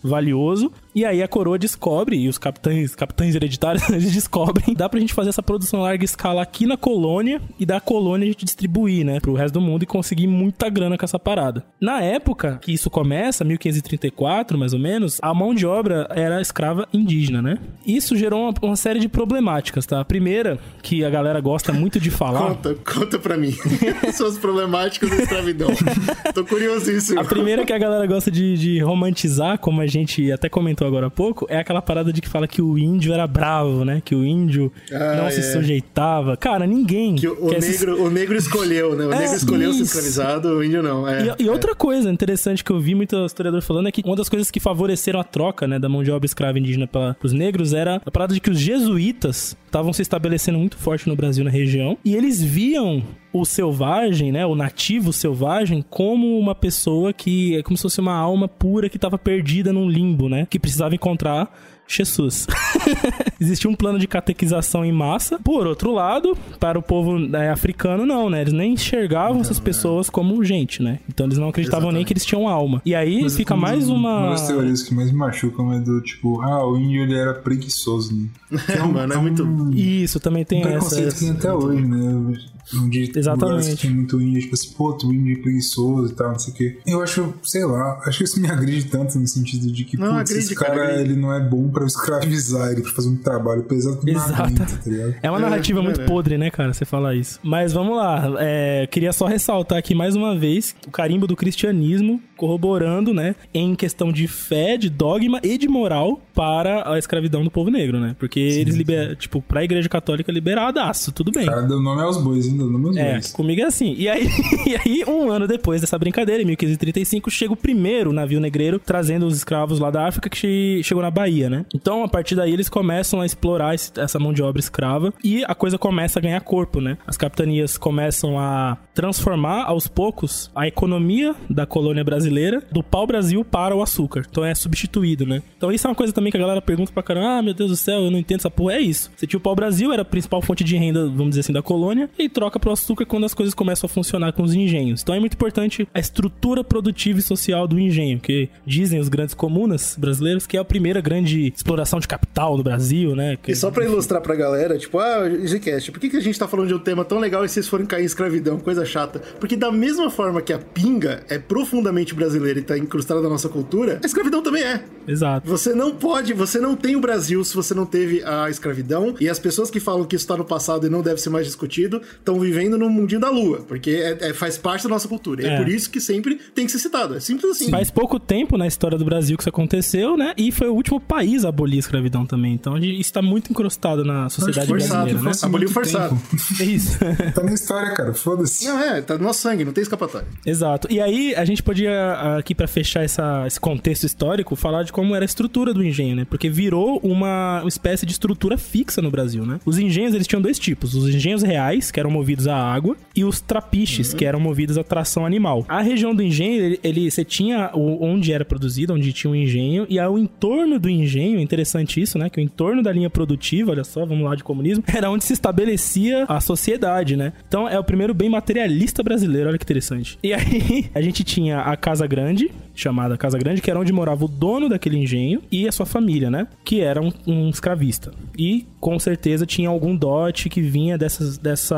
valioso. E aí a coroa descobre, e os capitães, capitães hereditários, [laughs] eles descobrem, dá pra gente fazer essa produção larga escala aqui na colônia e da colônia a gente distribuir, né, pro resto do mundo e conseguir muita grana com essa parada. Na época que isso começa, 1534 mais ou menos, a mão de obra era escrava indígena, né? Isso gerou uma, uma série de problemáticas, tá? A primeira, que a galera gosta muito de falar. Conta, conta pra mim. [laughs] Suas problemáticas da escravidão. [laughs] Tô curiosíssimo. A primeira que a galera gosta de, de romantizar, como a gente até comentou agora há pouco, é aquela parada de que fala que o índio era bravo, né? Que o índio Ah, não se é. sujeitava. Cara, ninguém. Que o, o quer se- negro, o negro escolheu, né? O É, negro escolheu ser isso. escravizado, o índio não. É, E, e outra coisa interessante que eu vi muito historiador falando é que uma das coisas que favoreceram a troca, né, da mão de obra escrava indígena para os negros era a parada de que os jesuítas estavam se estabelecendo muito forte no Brasil na região e eles viam o selvagem, né, o nativo selvagem como uma pessoa que é como se fosse uma alma pura que estava perdida num limbo, né, que precisava encontrar Jesus. [laughs] Existia um plano de catequização em massa. Por outro lado, para o povo né, africano, não, né? Eles nem enxergavam essas pessoas como gente, né? Então eles não acreditavam nem que eles tinham alma. E aí Mas fica mais uma. Uma das teorias que mais me machucam é do tipo, ah, o índio ele era preguiçoso, né? [laughs] É, mano, é muito. Isso, também tem um essa. preconceito que tem até hoje, né? Onde Exatamente. tem muito índio, tipo assim, pô, tu índio é preguiçoso e tal, não sei o quê. Eu acho, sei lá, acho que isso me agride tanto no sentido de que, Não, putz, agride, esse cara, cara, ele não é bom pra escravizar, ele pra fazer um trabalho pesado não Exato. aguenta, tá ligado? É uma narrativa É, muito é. podre, né, cara? Você falar isso. Mas vamos lá. É, queria só ressaltar aqui mais uma vez o carimbo do cristianismo corroborando, né, em questão de fé, de dogma e de moral para a escravidão do povo negro, né? Porque eles liberam, tipo, pra igreja católica liberadaço, tudo bem. O cara deu nome aos bois, ainda aos É, comigo é assim. E aí, [laughs] e aí, um ano depois dessa brincadeira, em 1535, chega o primeiro navio negreiro trazendo os escravos lá da África que che- chegou na Bahia, né? Então, a partir daí, eles começam a explorar esse- essa mão de obra escrava e a coisa começa a ganhar corpo, né? As capitanias começam a transformar aos poucos a economia da colônia brasileira do pau-brasil para o açúcar. Então, é substituído, né? Então, isso é uma coisa também que a galera pergunta pra caramba: ah, meu Deus do céu, eu não entendo essa porra. É isso. Você tinha o pau-brasil, era a principal fonte de renda, vamos dizer assim, da colônia, e troca pro açúcar quando as coisas começam a funcionar com os engenhos. Então é muito importante a estrutura produtiva e social do engenho, que dizem os grandes comunas brasileiros que é a primeira grande exploração de capital do Brasil, né? Que- E só pra ilustrar pra galera, tipo, ah, Gcast, por que, que a gente tá falando de um tema tão legal e vocês forem cair em escravidão? Coisa chata. Porque da mesma forma que a pinga é profundamente brasileira e tá incrustada na nossa cultura, a escravidão também é. Exato. Você não pode, você não tem o Brasil se você não teve a escravidão. E as pessoas que falam que isso tá no passado e não deve ser mais discutido estão vivendo no mundinho da lua, porque é, é- faz parte da nossa cultura. E é. É. por isso que sempre tem que ser citado. É simples assim. Faz pouco tempo na história do Brasil que isso aconteceu, né? E foi o último país a abolir a escravidão também. Então a gente está muito incrustado na sociedade forçado, brasileira, né? Faz Aboliu forçado. tempo. [laughs] É isso. [laughs] Tá na história, cara. Foda-se. Não, é, tá no nosso sangue, não tem escapatória. Exato. E aí, a gente podia, aqui pra fechar essa- esse contexto histórico, falar de como era a estrutura do engenho, né? Porque virou uma, uma espécie de estrutura fixa no Brasil, né? Os engenhos, eles tinham dois tipos. Os engenhos reais, que eram movidos a água, e os trapiches, que eram movidos a tração animal. A região do engenho, ele, ele- você tinha o- onde era produzido, onde tinha o engenho, e ao entorno do engenho, é interessante isso, né? Que o entorno da linha produtiva, olha só, vamos lá de comunismo, [laughs] era onde se estabelecia a sociedade, né? Então é o primeiro bem materialista brasileiro, olha que interessante. E aí [laughs] a gente tinha a Casa Grande, chamada Casa Grande, que era onde morava o dono daquele engenho e a sua família, né? Que era um, um escravista. E com certeza tinha algum dote que vinha dessas, dessa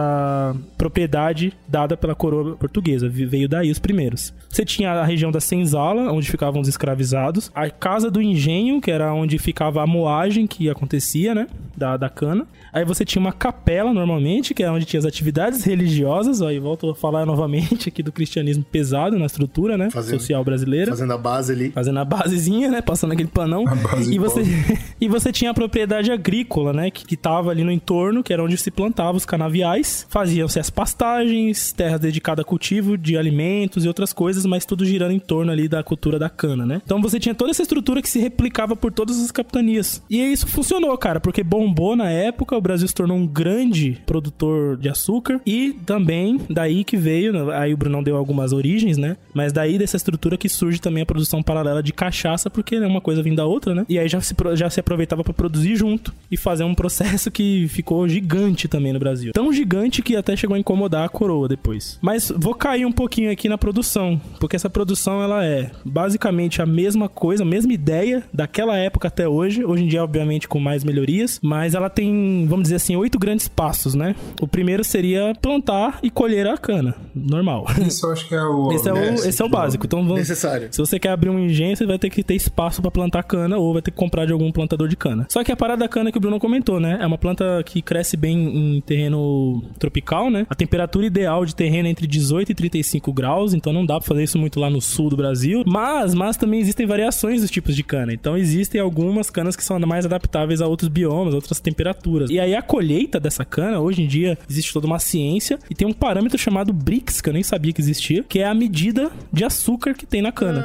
propriedade dada pela coroa portuguesa. Veio daí os primeiros. Você tinha a região da senzala, onde ficavam os escravizados. A casa do engenho, que era onde ficava a moagem que acontecia, né? Da, da cana. Aí você tinha uma capela, normalmente, que é onde tinha as atividades religiosas. Aí volto a falar novamente aqui do cristianismo pesado na estrutura, né? Fazendo- Social brasileira Fazendo a base ali. fazendo a basezinha, né? Passando aquele panão. A base e você. [laughs] E você tinha a propriedade agrícola, né? Que, que tava ali no entorno, que era onde se plantava os canaviais. Faziam-se as pastagens, terras dedicadas a cultivo de alimentos e outras coisas, mas tudo girando em torno ali da cultura da cana, né? Então você tinha toda essa estrutura que se replicava por todas as capitanias. E isso funcionou, cara, porque bombou na época, o Brasil se tornou um grande produtor de açúcar e também daí que veio, né, aí o Brunão deu algumas origens, né? Mas daí dessa estrutura que surge também a produção paralela de cachaça, porque né, uma coisa vem da outra, né? E aí já se, já se aproveitava pra produzir junto e fazer um processo que ficou gigante também no Brasil. Tão gigante que até chegou a incomodar a coroa depois. Mas vou cair um pouquinho aqui na produção, porque essa produção ela é basicamente a mesma coisa, a mesma ideia daquela época até hoje. Hoje em dia, obviamente, com mais melhorias, mas ela tem, vamos dizer assim, oito grandes passos, né? O primeiro seria plantar e colher a cana, normal. Isso eu acho que é o. Esse é o, esse é o básico. Então vamos, Necessário. se você quer abrir um engenho, você vai ter que ter espaço pra plantar cana ou vai ter que comprar de algum plantador de cana. Só que a parada da cana que o Bruno comentou, né? É uma planta que cresce bem em terreno tropical, né? A temperatura ideal de terreno é entre 18 e 35 graus, então não dá pra fazer isso muito lá no sul do Brasil. Mas, mas também existem variações dos tipos de cana. Então existem algumas canas que são mais adaptáveis a outros biomas, outras temperaturas. E aí a colheita dessa cana, hoje em dia, existe toda uma ciência e tem um parâmetro chamado BRICS, que eu nem sabia que existia, que é a medida de açúcar que tem na cana.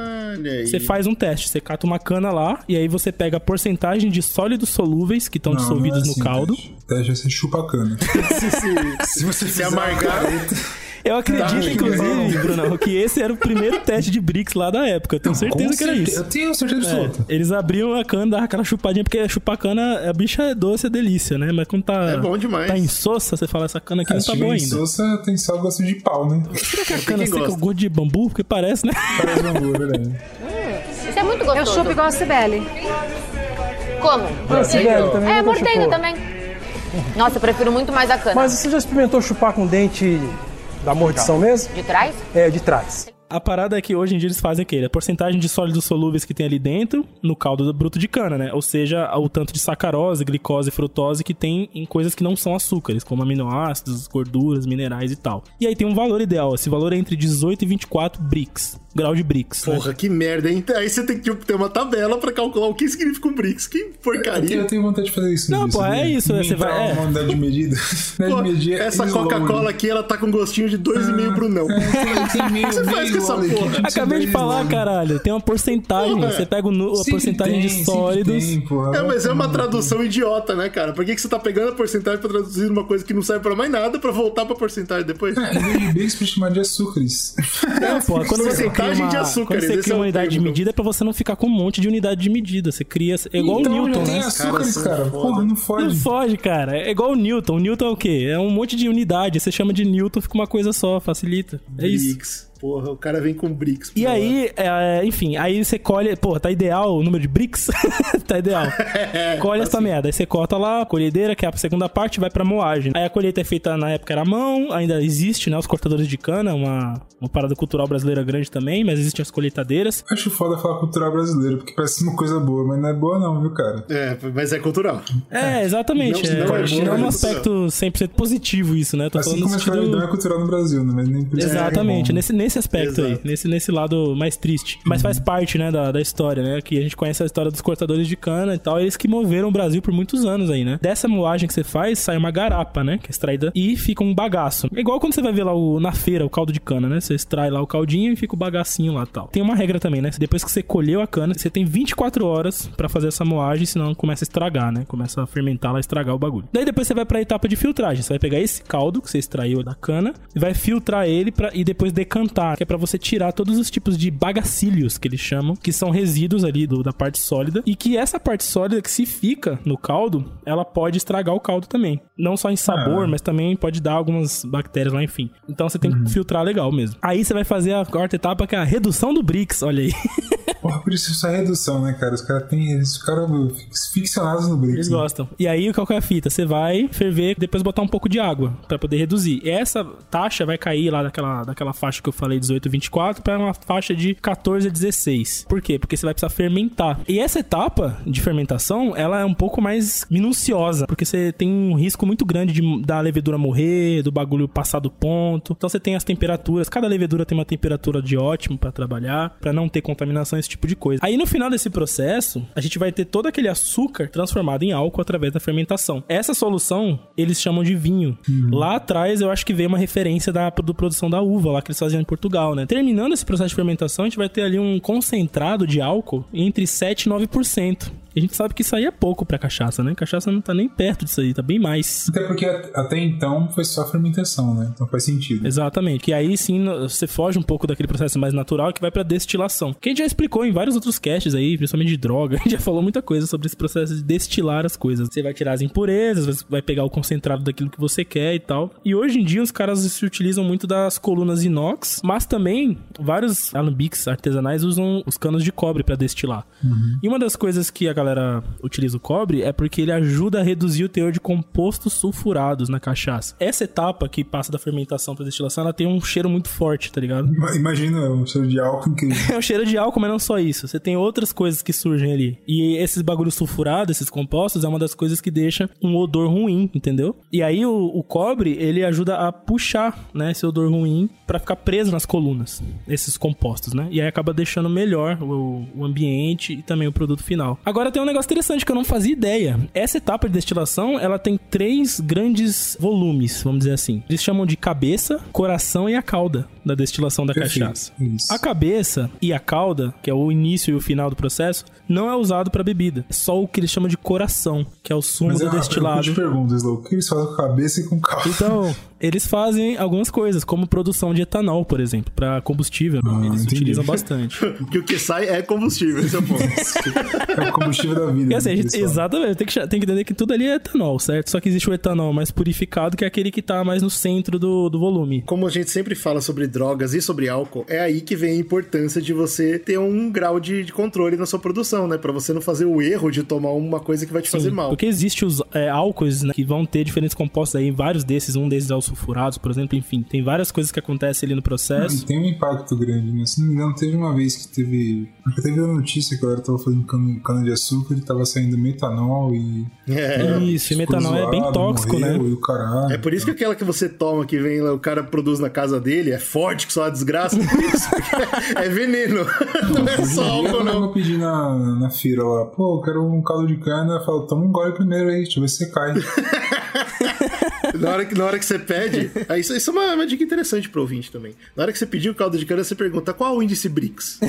Você faz um teste, você cata uma cana lá e aí você pega a porcentagem de sólidos solúveis que estão Não, não é dissolvidos assim, no caldo. Teste. Teste é você chupa a cana. [laughs] se, se, Se você se amargar. Eu acredito, Tá, inclusive, Bruno, que esse era o primeiro teste de BRICS lá da época. Eu tenho certeza Com que era certeza, isso. Eu tenho certeza É, absoluta. eles abriam a cana, davam aquela chupadinha, porque chupar cana, a bicha é doce, é delícia, né? Mas quando tá, É bom demais. tá insossa, você fala, essa cana aqui Ah, não tá boa em ainda. Sousa, tem só gosto de pau, né? Será que a cana seca é o gosto de bambu? Porque parece, né? Parece bambu, é verdade. Isso é muito gostoso. Eu chupo igual a Cibele. Como? A Cibele também. É, mordendo também. Nossa, eu prefiro muito mais a cana. Mas você já experimentou chupar com dente da mordição mesmo? De trás? É, de trás. A parada é que hoje em dia eles fazem o quê? A porcentagem de sólidos solúveis que tem ali dentro no caldo do bruto de cana, né? Ou seja, o tanto de sacarose, glicose e frutose que tem em coisas que não são açúcares, como aminoácidos, gorduras, minerais e tal. E aí tem um valor ideal. Esse valor é entre 18 e 24 BRICS. Grau de BRICS. né? Porra, que merda, hein? Aí você tem que ter uma tabela pra calcular o que significa um BRICS. Que Eu porcaria. Eu tenho vontade de fazer isso. Não, pô, é isso, né? Você vai- é. Uma unidade de medida. Unidade Pô, de medida é essa slogan. Coca-Cola aqui, ela tá com gostinho de 2,5 Brunão. É, tem- tem meio- Você faz meio com essa porra? que Acabei de falar, slogan. caralho. Tem uma porcentagem. Porra. Você pega o a porcentagem tem, de sólidos. tem, porra. É, mas é uma tradução idiota, né, cara? Por que, que você tá pegando a porcentagem pra traduzir uma coisa que não serve pra mais nada pra voltar pra porcentagem depois? É, Em vez de bens, pra chamar de açúcares. Não, pô, quando você cria Uma, de açúcares, quando você cria é uma unidade de medida é pra você não ficar com um monte de unidade de medida. Você cria. É igual então, o Newton, né? açúcares, são cara. foda. Porra, não Não fode. foge, cara. É igual o Newton. O Newton é o quê? É um monte de unidade. Você chama de Newton, fica uma coisa só, facilita. É isso. Porra, o cara vem com bricks. E aí, é, enfim, aí você colhe, pô, tá ideal o número de bricks? [laughs] tá ideal. [laughs] colhe essa merda. Aí você corta lá, a colhedeira, que é a segunda parte, vai pra moagem. Aí a colheita é feita na época era à mão, ainda existe, né? Os cortadores de cana, uma, uma parada cultural brasileira grande também, mas existem as colheitadeiras. Acho foda falar cultural brasileiro, porque parece uma coisa boa, mas não é boa não, viu, cara? É, mas é cultural. É, exatamente. Não- é, não é não é um aspecto 100% positivo isso, né? Tô Assim como a sentido... escravidão é cultural no Brasil, né? Mas nem que é Exatamente, bom. nesse, nesse aspecto aí, Exato. nesse, nesse lado mais triste. Mas faz parte, né, da, da história, né? Que a gente conhece a história dos cortadores de cana e tal, eles que moveram o Brasil por muitos anos aí, né? Dessa moagem que você faz, sai uma garapa, né? Que é extraída e fica um bagaço. É igual quando você vai ver lá o, na feira o caldo de cana, né? Você extrai lá o caldinho e fica o bagacinho lá e tal. Tem uma regra também, né? Depois que você colheu a cana, você tem 24 horas pra fazer essa moagem, senão começa a estragar, né? Começa a fermentar lá, estragar o bagulho. Daí depois você vai pra etapa de filtragem. Você vai pegar esse caldo que você extraiu da cana e vai filtrar ele pra, e depois decantar, que é pra você tirar todos os tipos de bagacílios que eles chamam, que são resíduos ali do- da parte sólida e que essa parte sólida que se fica no caldo, ela pode estragar o caldo também. Não só em sabor, Ah. mas também pode dar algumas bactérias lá, enfim. Então você tem que filtrar legal mesmo. Aí você vai fazer a quarta etapa, que é a redução do Brix, olha aí. [laughs] Porra, por isso essa redução, né, cara? Os caras têm. Eles ficaram ficcionados no Brix. Eles né? gostam. E aí, qual que é a fita? Você vai ferver, depois botar um pouco de água pra poder reduzir. E essa taxa vai cair lá daquela, daquela faixa que eu falei, 18, 24, pra uma faixa de 14 a 16. Por quê? Porque você vai precisar fermentar. E essa etapa de fermentação, ela é um pouco mais minuciosa, porque você tem um risco muito grande de da levedura morrer, do bagulho passar do ponto. Então você tem as temperaturas, cada levedura tem uma temperatura de ótimo pra trabalhar, pra não ter contaminação, esse tipo de coisa. Aí no final desse processo, a gente vai ter todo aquele açúcar transformado em álcool através da fermentação. Essa solução eles chamam de vinho. Lá atrás eu acho que veio uma referência da do produção da uva lá que eles faziam em Portugal, né? Terminando esse processo de fermentação, a gente vai ter ali um concentrado de álcool entre 7 e 9%. E a gente sabe que isso aí é pouco pra cachaça, né? Cachaça não tá nem perto disso aí, tá bem mais. Até porque at- até então foi só fermentação, né? Então faz sentido. Exatamente. Que aí sim você foge um pouco daquele processo mais natural que vai pra destilação. Que a gente já explicou em vários outros casts aí, principalmente de droga. [laughs] A gente já falou muita coisa sobre esse processo de destilar as coisas. Você vai tirar as impurezas, vai pegar o concentrado daquilo que você quer e tal. E hoje em dia os caras se utilizam muito das colunas inox, mas também vários alambiques artesanais usam os canos de cobre pra destilar. E uma das coisas que a galera utiliza o cobre é porque ele ajuda a reduzir o teor de compostos sulfurados na cachaça. Essa etapa que passa da fermentação pra destilação, ela tem um cheiro muito forte, tá ligado? Ima- Imagina um cheiro de álcool incrível. [laughs] É o cheiro de álcool, mas não só isso. Você tem outras coisas que surgem ali. E esses bagulhos sulfurados, esses compostos, é uma das coisas que deixa um odor ruim, entendeu? E aí o, o cobre, ele ajuda a puxar, né, esse odor ruim pra ficar preso nas colunas, esses compostos, né? E aí acaba deixando melhor o, o ambiente e também o produto final. Agora tem um negócio interessante que eu não fazia ideia. Essa etapa de destilação, ela tem três grandes volumes, vamos dizer assim. Eles chamam de cabeça, coração e a cauda da destilação da Perfeito. cachaça. Isso. A cabeça e a cauda, que é o início e o final do processo, não é usado pra bebida. É só o que eles chamam de coração, que é o sumo Mas do eu, eu destilado. te pergunto, Slow, o que eles fazem com a cabeça e com carro? Então, [laughs] eles fazem algumas coisas, como produção de etanol, por exemplo, pra combustível. Ah, eles entendi. utilizam [laughs] bastante. Que o que sai é combustível, esse é o ponto. É o combustível da vida. Assim, né, gente- exatamente, tem que, tem que entender que tudo ali é etanol, certo? Só que existe o etanol mais purificado, que é aquele que tá mais no centro do, do volume. Como a gente sempre fala sobre drogas e sobre álcool, é aí que vem a importância de você ter um grau de, de controle na sua produção, né? Pra você não fazer o erro de tomar uma coisa que vai te fazer Sim, mal. Porque existe os é, álcools né, que vão ter diferentes compostos aí, vários desses, um desses é os sulfurados, por exemplo, enfim, tem várias coisas que acontecem ali no Não, processo. e tem um impacto grande, né? Se não me engano, teve uma vez que teve. Acho que teve a notícia que a galera tava fazendo cana, cana de açúcar e tava saindo metanol e. É. Isso, e metanol é bem zoado, tóxico, morreu né? E o caralho. É por isso que aquela que você toma, que vem lá, o cara produz na casa dele, é forte, que só a desgraça. Por isso, porque é veneno. Não é só Eu álcool, não. vou pedir na, na feira lá, pô, eu quero um caldo de cana. Eu falo, toma um gole primeiro aí, deixa eu ver se você cai. [laughs] Na hora que, na hora que você pede. aí isso, isso é uma, uma dica interessante pro ouvinte também. Na hora que você pedir o caldo de cana, você pergunta qual o índice BRICS.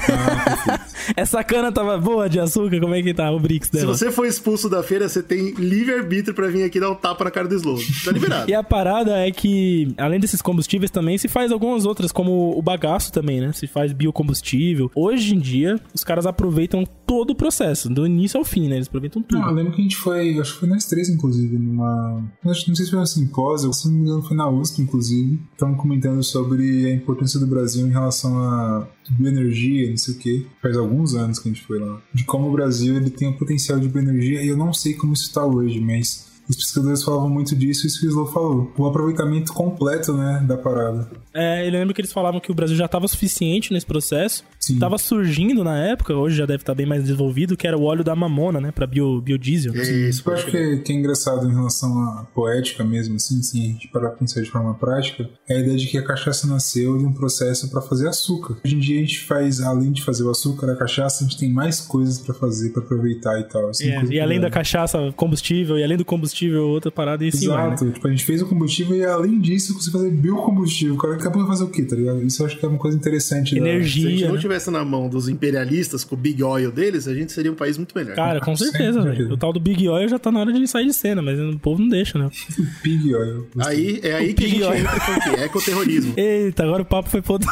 [laughs] Essa cana tava boa de açúcar, como é que tá o Brix Se dela? você for expulso da feira, você tem livre-arbítrio pra vir aqui dar um tapa na cara do Slow. Tá liberado. E a parada é que, além desses combustíveis também, se faz algumas outras, como o bagaço também, né? Se faz biocombustível. Hoje em dia, os caras aproveitam todo o processo, do início ao fim, né? Eles aproveitam tudo. Não, eu lembro que a gente foi, acho que foi nós três, inclusive, numa, Acho, não sei se foi um simpósio, se não me engano foi na USP, inclusive. Estavam comentando sobre a importância do Brasil em relação a bioenergia, não sei o que. Faz alguns anos que a gente foi lá. De como o Brasil ele tem um potencial de bioenergia e eu não sei como isso está hoje, mas os pesquisadores falavam muito disso, isso que o Slow falou. O aproveitamento completo, né, da parada. É, eu lembro que eles falavam que o Brasil já estava suficiente nesse processo. Sim. Tava surgindo na época, hoje já deve estar bem mais desenvolvido, que era o óleo da mamona, né, pra bio, biodiesel. Isso, Eu acho que é, que é engraçado em relação à poética mesmo, assim, se a gente parar pra pensar de forma prática, é a ideia de que a cachaça nasceu de um processo para fazer açúcar. Hoje em dia a gente faz, além de fazer o açúcar, a cachaça, a gente tem mais coisas para fazer, para aproveitar e tal. assim, É, e além da cachaça, combustível, e além do combustível, outra parada e assim vai, né? Exato, tipo, a gente fez o combustível e além disso você fazer biocombustível. O cara acabou de fazer o quê, tá ligado? Isso eu acho que é uma coisa interessante. da- Se a gente Energia, não né? tivesse na mão dos imperialistas com o Big Oil deles, a gente seria um país muito melhor. Cara, com certeza, velho. O tal do Big Oil já tá na hora de sair de cena, mas o povo não deixa, né? [laughs] Pig oil. Aí, é aí que a Big gente Oil. entra com o quê? Ecoterrorismo. [laughs] Eita, agora o papo foi pro outro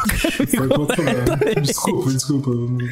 Foi pro outro lado. [laughs] Desculpa, desculpa.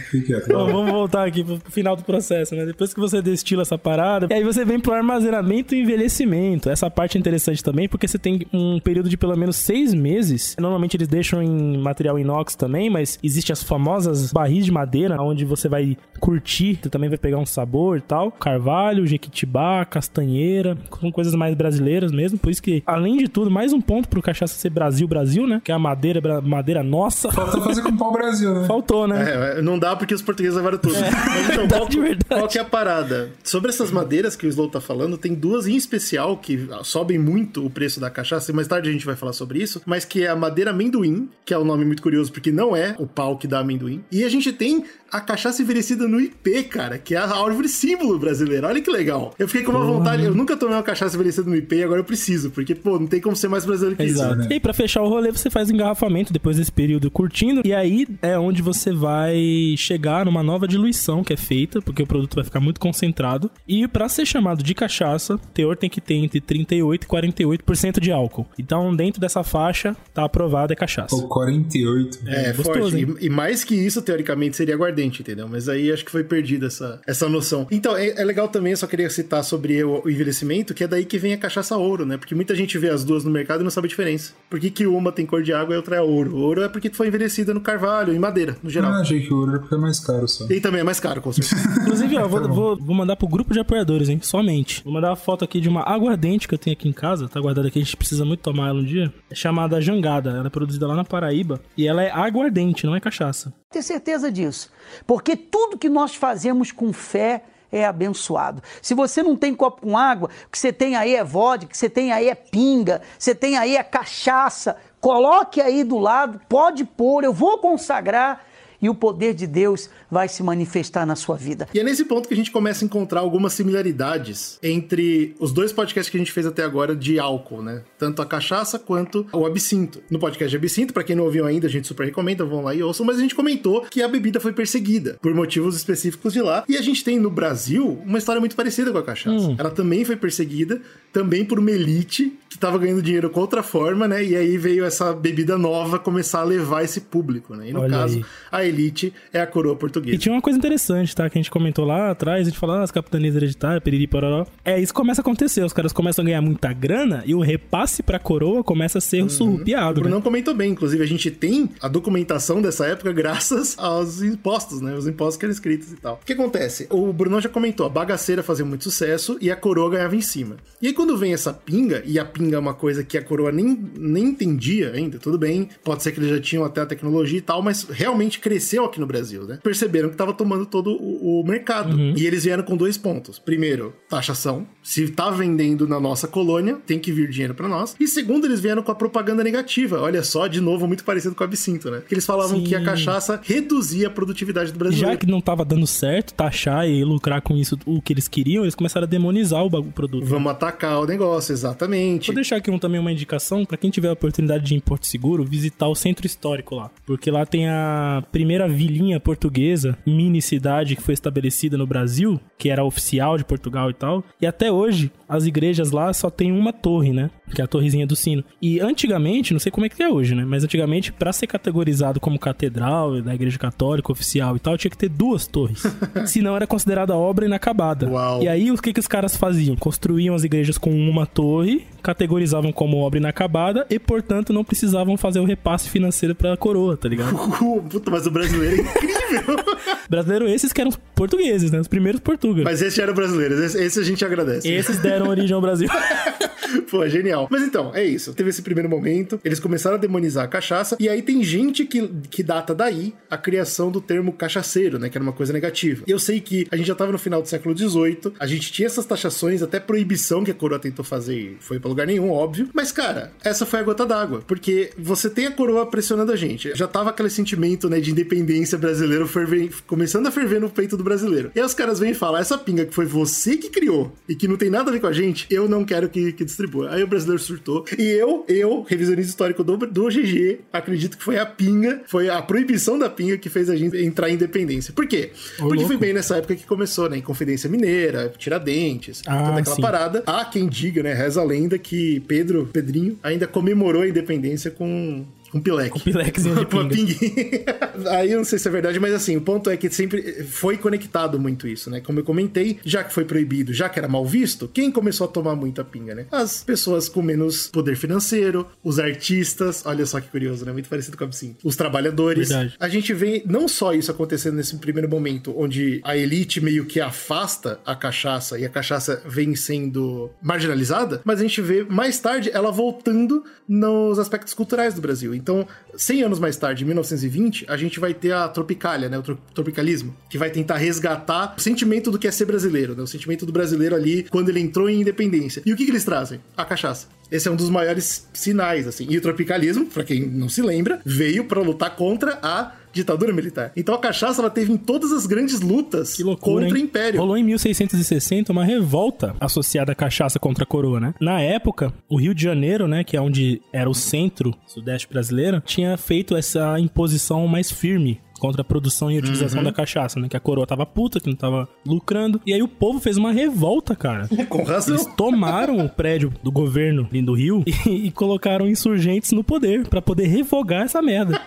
Fiquei quieto. Bom, vamos voltar aqui pro final do processo, né? Depois que você destila essa parada, e aí você vem pro armazenamento e envelhecimento. Essa parte é interessante também, porque você tem um período de pelo menos seis meses. Normalmente eles deixam em material inox também, mas existe as famosas barris de madeira, onde você vai curtir, você também vai pegar um sabor e tal. Carvalho, jequitibá, castanheira, são coisas mais brasileiras mesmo. Por isso que, além de tudo, mais um ponto pro cachaça ser Brasil, Brasil, né? Que é a madeira, madeira nossa. Falta fazer com o pau Brasil, né? Faltou, né? É, não dá porque os portugueses levaram tudo. Mas então, [laughs] qual, verdade. qual que é a parada? Sobre essas madeiras que o Slow tá falando, tem duas em especial que sobem muito o preço da cachaça, e mais tarde a gente vai falar sobre isso, mas que é a madeira amendoim, que é um nome muito curioso porque não é o pau que dá amendoim. E a gente tem a cachaça envelhecida no IP, cara, que é a árvore símbolo brasileira. Olha que legal. Eu fiquei com uma vontade, eu nunca tomei uma cachaça envelhecida no IP e agora eu preciso, porque, pô, não tem como ser mais brasileiro que Exato. isso. E aí, pra fechar o rolê, você faz engarrafamento depois desse período curtindo. E aí é onde você vai chegar numa nova diluição que é feita, porque o produto vai ficar muito concentrado. E pra ser chamado de cachaça, o teor tem que ter entre 38 e 48% de álcool. Então, dentro dessa faixa, tá aprovada é cachaça. Pô, 48. É, gostoso, forte. hein? E, e mais que isso, teoricamente, seria aguardente, entendeu? Mas aí acho que foi perdida essa, essa noção. Então, é, é legal também, eu só queria citar sobre o, o envelhecimento, que é daí que vem a cachaça ouro, né? Porque muita gente vê as duas no mercado e não sabe a diferença. Por que, que uma tem cor de água e a outra é ouro? Ouro é porque foi envelhecida no carvalho, em madeira, no geral. Ah, achei que o ouro era porque é mais caro só. E também é mais caro, com certeza. [laughs] Inclusive, ó, vou, vou, vou mandar pro grupo de apoiadores, hein? Somente. Vou mandar uma foto aqui de uma aguardente que eu tenho aqui em casa, tá guardada aqui, a gente precisa muito tomar ela um dia. É chamada Jangada. Ela é produzida lá na Paraíba. E ela é aguardente, não é cachaça. ter certeza disso. Porque tudo que nós fazemos com fé é abençoado. Se você não tem copo com água, o que você tem aí é vodka, o que você tem aí é pinga, você tem aí é cachaça. Coloque aí do lado, pode pôr, eu vou consagrar e o poder de Deus vai se manifestar na sua vida. E é nesse ponto que a gente começa a encontrar algumas similaridades entre os dois podcasts que a gente fez até agora de álcool, né? Tanto a cachaça quanto o absinto. No podcast de absinto, pra quem não ouviu ainda, a gente super recomenda, vão lá e ouçam, mas a gente comentou que a bebida foi perseguida por motivos específicos de lá. E a gente tem no Brasil uma história muito parecida com a cachaça. Ela também foi perseguida, também por uma elite que tava ganhando dinheiro com outra forma, né? E aí veio essa bebida nova começar a levar esse público, né? E no Olha caso, aí. a elite é a coroa E portuguesa. tinha uma coisa interessante, tá? Que a gente comentou lá atrás, a gente falou ah, as capitanias hereditárias, piriri, pororó. É, isso começa a acontecer, os caras começam a ganhar muita grana e o repasse pra coroa começa a ser O surrupiado, né? Brunão comentou bem, inclusive a gente tem a documentação dessa época graças [laughs] aos impostos, né? Os impostos que eram escritos e tal. O que acontece? O Brunão já comentou, a bagaceira fazia muito sucesso e a coroa ganhava em cima. E aí quando vem essa pinga, e a pinga é uma coisa que a coroa nem, nem entendia ainda, tudo bem, pode ser que eles já tinham até a tecnologia e tal, mas realmente cresceu aqui no Brasil, né? Perceberam que tava tomando todo o, o mercado. E eles vieram com dois pontos. Primeiro, taxação. Se tá vendendo na nossa colônia, tem que vir dinheiro pra nós. E segundo, eles vieram com a propaganda negativa. Olha só, de novo, muito parecido com o absinto, né? Que eles falavam Sim. que a cachaça reduzia a produtividade do brasileiro. Já que não tava dando certo taxar e lucrar com isso o que eles queriam, eles começaram a demonizar o, produto. Vamos atacar o negócio, exatamente. deixar aqui um, também uma indicação pra quem tiver a oportunidade de ir em Porto Seguro, visitar o centro histórico lá. Porque lá tem a primeira vilinha portuguesa, mini cidade que foi estabelecida no Brasil, que era oficial de Portugal e tal. E até hoje, as igrejas lá só tem uma torre, né? Que é a torrezinha do sino. E antigamente, não sei como é que é hoje, né? Mas antigamente, pra ser categorizado como catedral da igreja católica oficial e tal, tinha que ter duas torres. [laughs] Senão era considerada obra inacabada. Uau. E aí, o que, que os caras faziam? Construíam as igrejas com uma torre, categorizavam como obra inacabada e, portanto, não precisavam fazer o repasse financeiro pra coroa, tá ligado? [laughs] Puta, mas o brasileiro é incrível. [laughs] Brasileiro esses que eram portugueses, né? Os primeiros portugueses. mas esse já era brasileiro, esse, esse a gente agradece. Esses deram origem ao Brasil. [laughs] Pô, genial. Mas então, é isso. Teve esse primeiro momento, eles começaram a demonizar a cachaça, e aí tem gente que, que data daí a criação do termo cachaceiro, né? Que era uma coisa negativa. E eu sei que a gente já tava no final do século XVIII, a gente tinha essas taxações, até proibição que a coroa tentou fazer e foi pra lugar nenhum, óbvio. Mas, cara, essa foi a gota d'água, porque você tem a coroa pressionando a gente. Já tava aquele sentimento, né, de independência brasileiro ferver, começando a ferver no peito do brasileiro. E aí os caras vêm falar, essa pinga que foi você que criou e que não tem nada a ver com a gente, eu não quero que, que distribua. Aí o brasileiro surtou. E eu, eu, revisionista histórico do, do GG, acredito que foi a pinga, foi a proibição da pinga que fez a gente entrar em independência. Por quê? Porque foi bem nessa época que começou, né? Inconfidência Mineira, Tiradentes, Ah, toda aquela sim. parada. Há quem diga, né? Reza a lenda que Pedro, Pedrinho, ainda comemorou a independência com. Com pileque. Com pilequezinho de [laughs] pinga. pinguinha. [laughs] Aí eu não sei se é verdade, mas assim, o ponto é que sempre foi conectado muito isso, né? Como eu comentei, já que foi proibido, já que era mal visto, quem começou a tomar muita pinga, né? As pessoas com menos poder financeiro, os artistas, olha só que curioso, né? Muito parecido com a Absinto. Os trabalhadores. Verdade. A gente vê não só isso acontecendo nesse primeiro momento, onde a elite meio que afasta a cachaça e a cachaça vem sendo marginalizada, mas a gente vê mais tarde ela voltando nos aspectos culturais do Brasil. Então, 100 anos mais tarde, em 1920, a gente vai ter a Tropicália, né, o tro- tropicalismo, que vai tentar resgatar o sentimento do que é ser brasileiro, né, o sentimento do brasileiro ali quando ele entrou em independência. E o que, que eles trazem? A cachaça. Esse é um dos maiores sinais, assim. E o tropicalismo, pra quem não se lembra, veio pra lutar contra a ditadura militar. Então a cachaça ela teve em todas as grandes lutas Que loucura, contra o hein? império. Rolou em 1660 uma revolta associada à cachaça contra a coroa, né? Na época, o Rio de Janeiro, né, que é onde era o centro sudeste brasileiro, tinha feito essa imposição mais firme contra a produção e utilização da cachaça, né? Que a coroa tava puta, que não tava lucrando. E aí o povo fez uma revolta, cara. [laughs] Com razão. Eles tomaram o prédio do governo ali do Rio [laughs] e, e colocaram insurgentes no poder pra poder revogar essa merda.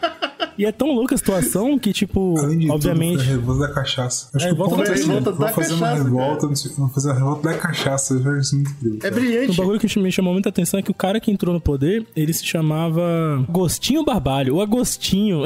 E é tão louca a situação que, tipo, Além de obviamente. tudo, a revolta da cachaça. Acho É, que o revolta ponto é assim, revolta vou da fazer uma cachaça, revolta, não sei, vou fazer uma revolta da cachaça. Eu acho isso muito incrível. É brilhante. bagulho que me chamou muita atenção é que o cara que entrou no poder, ele se chamava Agostinho Barbalho. O Agostinho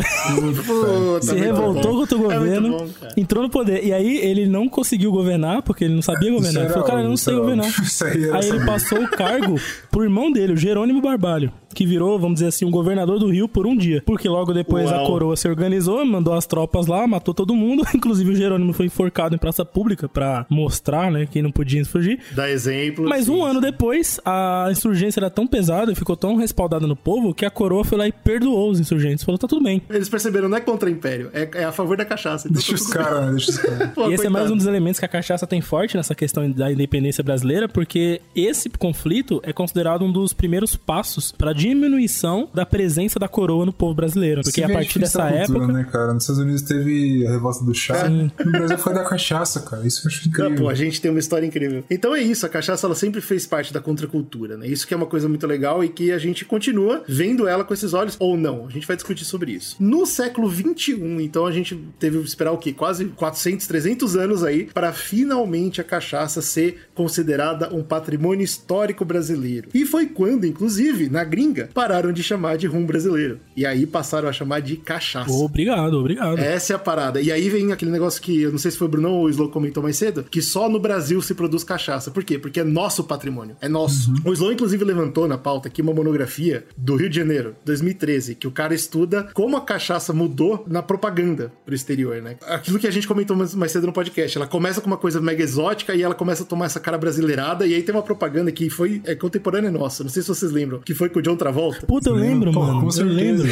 Puta, se revoltou contra o É governo, muito bom, entrou no poder. E aí ele não conseguiu governar, porque ele não sabia governar. Ele falou, cara, eu não sei governar. [laughs] aí Aí ele passou o cargo pro irmão dele, o Jerônimo Barbalho. Que virou, vamos dizer assim, um governador do Rio por um dia. Porque logo depois Uau. a coroa se organizou, mandou as tropas lá, matou todo mundo. [laughs] Inclusive o Jerônimo foi enforcado em praça pública pra mostrar, né, que não podia fugir. Dá exemplo. Mas um sim. ano depois, a insurgência era tão pesada e ficou tão respaldada no povo que a coroa foi lá e perdoou os insurgentes. Falou, tá tudo bem. Eles perceberam, não é contra o império, é, é a favor da cachaça. Então Deixa tá os caras? Deixa os caras. [laughs] E esse é mais um dos elementos que a cachaça tem forte nessa questão da independência brasileira, porque esse conflito é considerado um dos primeiros passos para diminuição da presença da coroa no povo brasileiro. Porque a vê partir dessa cultura, época. Né, cara? Nos Estados Unidos teve a revolta do chá. No Brasil foi da cachaça, cara. Isso eu acho incrível. pô, a gente tem uma história incrível. Então é isso, a cachaça ela sempre fez parte da contracultura, né? Isso que é uma coisa muito legal e que a gente continua vendo ela com esses olhos ou não. A gente vai discutir sobre isso. No século 21, então a gente teve que esperar o quê? Quase 400, 300 anos aí para finalmente a cachaça ser considerada um patrimônio histórico brasileiro. E foi quando, inclusive, na gringa, pararam de chamar de rum brasileiro. E aí passaram a chamar de cachaça. Obrigado, obrigado. Essa é a parada. E aí vem aquele negócio que eu não sei se foi o Brunão ou o Slow comentou mais cedo, que só no Brasil se produz cachaça. Por quê? Porque é nosso patrimônio. É nosso. O Slow, inclusive, levantou na pauta aqui uma monografia do Rio de Janeiro, 2013, que o cara estuda como a cachaça mudou na propaganda pro exterior, né? Aquilo que a gente comentou mais mais cedo no podcast. Ela começa com uma coisa mega exótica e ela começa a tomar essa cara brasileirada. E aí tem uma propaganda que foi é, contemporânea nossa. Não sei se vocês lembram. Que foi com o John Travolta. Puta, eu lembro, Pô, mano. Eu certeza. lembro.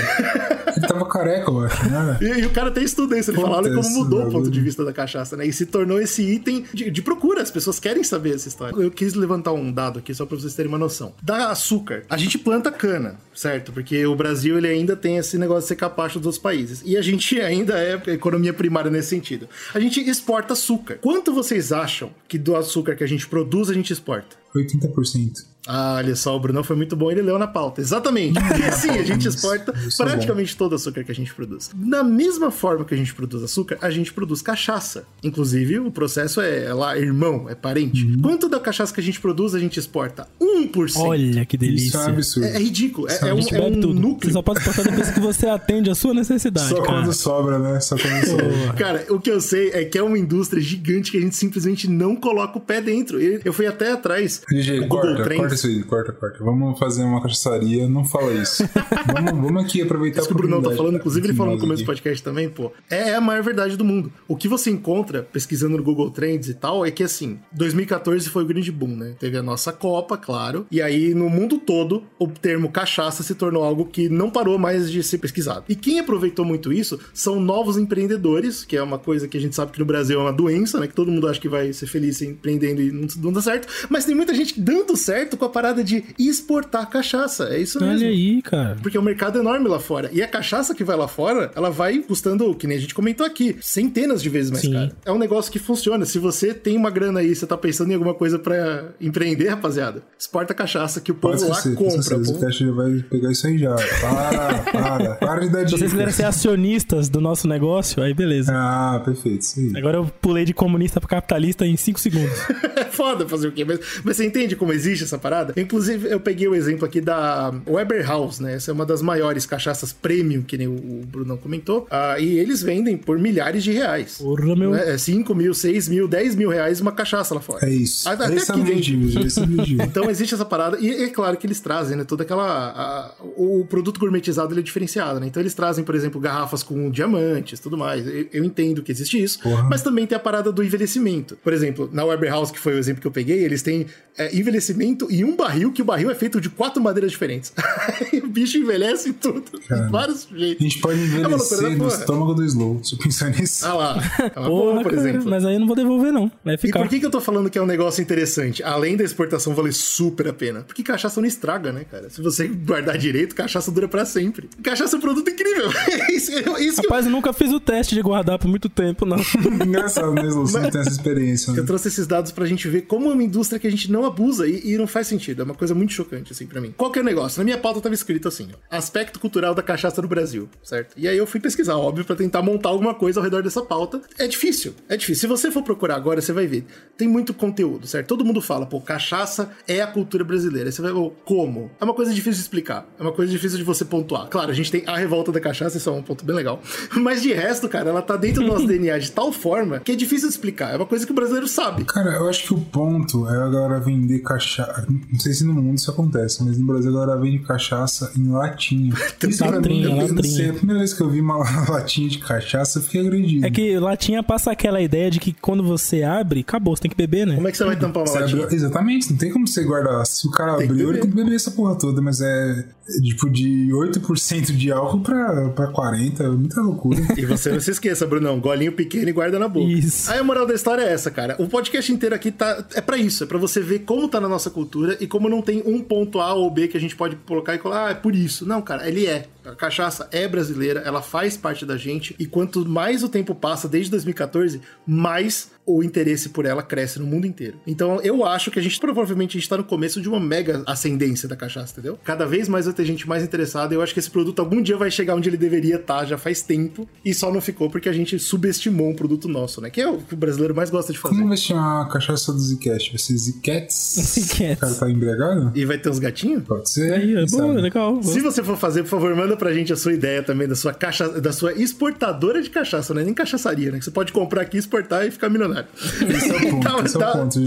Ele tava careca, eu acho, né? E, e o cara tem estudo isso, ele Puta, fala olha como mudou o ponto de vista da cachaça, né? E se tornou esse item de, de procura, as pessoas querem saber essa história. Eu quis levantar um dado aqui só pra vocês terem uma noção. Da açúcar, a gente planta cana, certo? Porque o Brasil ele ainda tem esse negócio de ser capacho dos outros países. E a gente [laughs] ainda é economia primária nesse sentido. A gente exporta açúcar. Quanto vocês acham que do açúcar que a gente produz a gente exporta? 80%. Ah, olha só, o Brunão foi muito bom, ele leu na pauta. Exatamente. Porque sim, a gente exporta Isso é praticamente todo o açúcar que a gente produz. Da mesma forma que a gente produz açúcar, a gente produz cachaça. Inclusive, o processo é, é lá, irmão, é parente. Uhum. Quanto da cachaça que a gente produz, a gente exporta? 1%. Olha que delícia. Isso é um absurdo. É, é ridículo. É, é a um, é um tudo. Você núcleo. só pode exportar depois que você atende a sua necessidade, Só cara. quando sobra, né? Só quando sobra. Cara, o que eu sei é que é uma indústria gigante que a gente simplesmente não coloca o pé dentro. Eu fui até atrás. DJ, o Google corta, Trends. corta isso aí, corta, corta. Vamos fazer uma cachaçaria, não fala isso. [laughs] vamos, vamos aqui aproveitar Isso que o Brunão tá falando, inclusive ele falou no começo do podcast também, pô. É a maior verdade do mundo. O que você encontra pesquisando no Google Trends e tal é que assim, 2014 foi o grande boom, né? Teve a nossa Copa, claro. E aí no mundo todo, o termo cachaça se tornou algo que não parou mais de ser pesquisado. E quem aproveitou muito isso são novos empreendedores, que é uma coisa que a gente sabe que no Brasil é uma doença, né? Que todo mundo acha que vai ser feliz empreendendo e não, não dá certo. Mas tem muita gente dando certo com a parada de exportar cachaça. É isso mesmo. Olha aí, cara. Porque o mercado é enorme lá fora. E a cachaça que vai lá fora, ela vai custando, que nem a gente comentou aqui, centenas de vezes mais Sim. caro. É um negócio que funciona. Se você tem uma grana aí, você tá pensando em alguma coisa pra empreender, rapaziada, exporta cachaça que o povo lá pode compra. esquecer. o Cash vai pegar isso aí já. Para, [laughs] para. Para de dar Se vocês quiserem ser acionistas do nosso negócio, aí beleza. Ah, perfeito. Isso aí. Agora eu pulei de comunista pra capitalista em 5 segundos. [laughs] É foda fazer o quê? Mas, mas você entende como existe essa parada? Inclusive, eu peguei o exemplo aqui da Weber House, né? Essa é uma das maiores cachaças premium, que nem o, o Brunão comentou. Ah, e eles vendem por milhares de reais. Porra, meu. Né? É 5 mil, 6 mil, 10 mil reais uma cachaça lá fora. É isso. Até Esse é aqui esse é o objetivo. [laughs] Então existe essa parada, e é claro que eles trazem, né, toda aquela... a- o produto gourmetizado, ele é diferenciado, né? Então eles trazem, por exemplo, garrafas com diamantes, tudo mais. Eu, eu entendo que existe isso, Porra. mas também tem a parada do envelhecimento. Por exemplo, na Weber House, que foi o exemplo que eu peguei, eles têm é, envelhecimento em um barril, que o barril é feito de quatro madeiras diferentes. [laughs] o bicho envelhece tudo, Cara, de vários A jeitos. gente pode É loucura envelhecer da no porra. estômago do Slow. Se eu pensar nisso. Ah lá, [laughs] é Porra, por exemplo. mas aí eu não vou devolver, não. Vai E ficar. por que, que eu tô falando que é um negócio interessante? Além da exportação valer super a pena. Porque cachaça não estraga, né, cara? Se você guardar direito, cachaça dura pra sempre. Cachaça é um produto incrível. [laughs] É isso, é isso que eu, Rapaz, eu nunca fiz o teste de guardar por muito tempo, não. Engraçado, né, Slow? Você não tem essa experiência. eu Né? trouxe esses dados pra gente ver como é uma indústria que a gente não abusa e, e não faz sentido. É uma coisa muito chocante, assim, pra mim. Qual que é o negócio? Na minha pauta tava escrito assim, ó, aspecto cultural da cachaça no Brasil, certo? E aí eu fui pesquisar, óbvio, pra tentar montar alguma coisa ao redor dessa pauta. É difícil, é difícil. Se você for procurar agora, você vai ver. Tem muito conteúdo, certo? Todo mundo fala, pô, cachaça é a cultura brasileira. Aí você vai, pô, como? É uma coisa difícil de explicar. É uma coisa difícil de você pontuar. Claro, a gente tem a revolta da cachaça, isso é um ponto bem legal. [laughs] Mas de resto, cara, ela tá dentro do nosso [laughs] DNA de tal forma que é difícil de explicar. É uma coisa que o brasileiro sabe. Cara, eu acho que o ponto é a galera vender cachaça. Não sei se no mundo isso acontece, mas no Brasil a galera vende cachaça em latinha. [laughs] Isso pra mim, Latrinha, eu não latrinha. sei. A primeira vez que eu vi uma [laughs] latinha de cachaça, eu fiquei agredido. É que latinha passa aquela ideia de que quando você abre, acabou, você tem que beber, né? Como é que você vai tampar uma Você latinha? abriu- exatamente, não tem como você guardar. Se o cara Tem abriu, ele tem que beber essa porra toda, mas é é tipo de 8% de álcool pra, pra 40%, é muita loucura. [laughs] E você não se esqueça, Brunão, golinho pequeno e guarda na boca. Isso. Aí a moral da história é essa, cara. O podcast inteiro aqui tá é pra isso, é pra você ver como tá na nossa cultura e como não tem um ponto A ou B que a gente pode colocar e falar, ah, é por isso. Não, cara, ele é. A cachaça é brasileira, ela faz parte da gente e quanto mais o tempo passa desde 2014, mais o interesse por ela cresce no mundo inteiro. Então eu acho que a gente provavelmente a gente tá no começo de uma mega ascendência da cachaça, entendeu? Cada vez mais vai ter gente mais interessada. Eu acho que esse produto algum dia vai chegar onde ele deveria estar já faz tempo e só não ficou porque a gente subestimou um produto nosso, né? Que é o que o brasileiro mais gosta de fazer. Como vai se chamar a cachaça do Zcast? Vai ser Zcats? Zcats. O cara tá embriagado? E vai ter uns gatinhos? Pode ser. Aí, é bom, legal. Se você for fazer, por favor, manda pra gente a sua ideia também da sua caixa, da sua exportadora de cachaça, não é nem cachaçaria, né? Que você pode comprar aqui, exportar e ficar milionário. Esse é o [laughs] ponto, Tá, esse é tá. o ponto.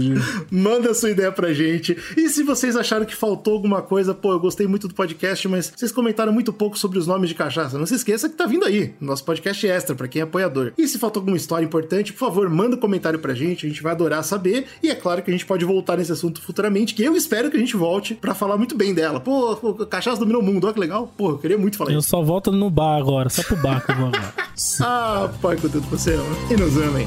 Manda a sua ideia pra gente. E se vocês acharam que faltou alguma coisa, pô, eu gostei muito do podcast, mas vocês comentaram muito pouco sobre os nomes de cachaça. Não se esqueça que tá vindo aí, nosso podcast extra pra quem é apoiador. E se faltou alguma história importante, por favor, manda um comentário pra gente, a gente vai adorar saber. E é claro que a gente pode voltar nesse assunto futuramente, que eu espero que a gente volte pra falar muito bem dela. Pô, pô, cachaça dominou o mundo, olha que legal. Pô, eu queria muito muito Eu só volto no bar agora, só pro bar que eu vou agora. Ah, pai, com tudo você ama. E nos amem.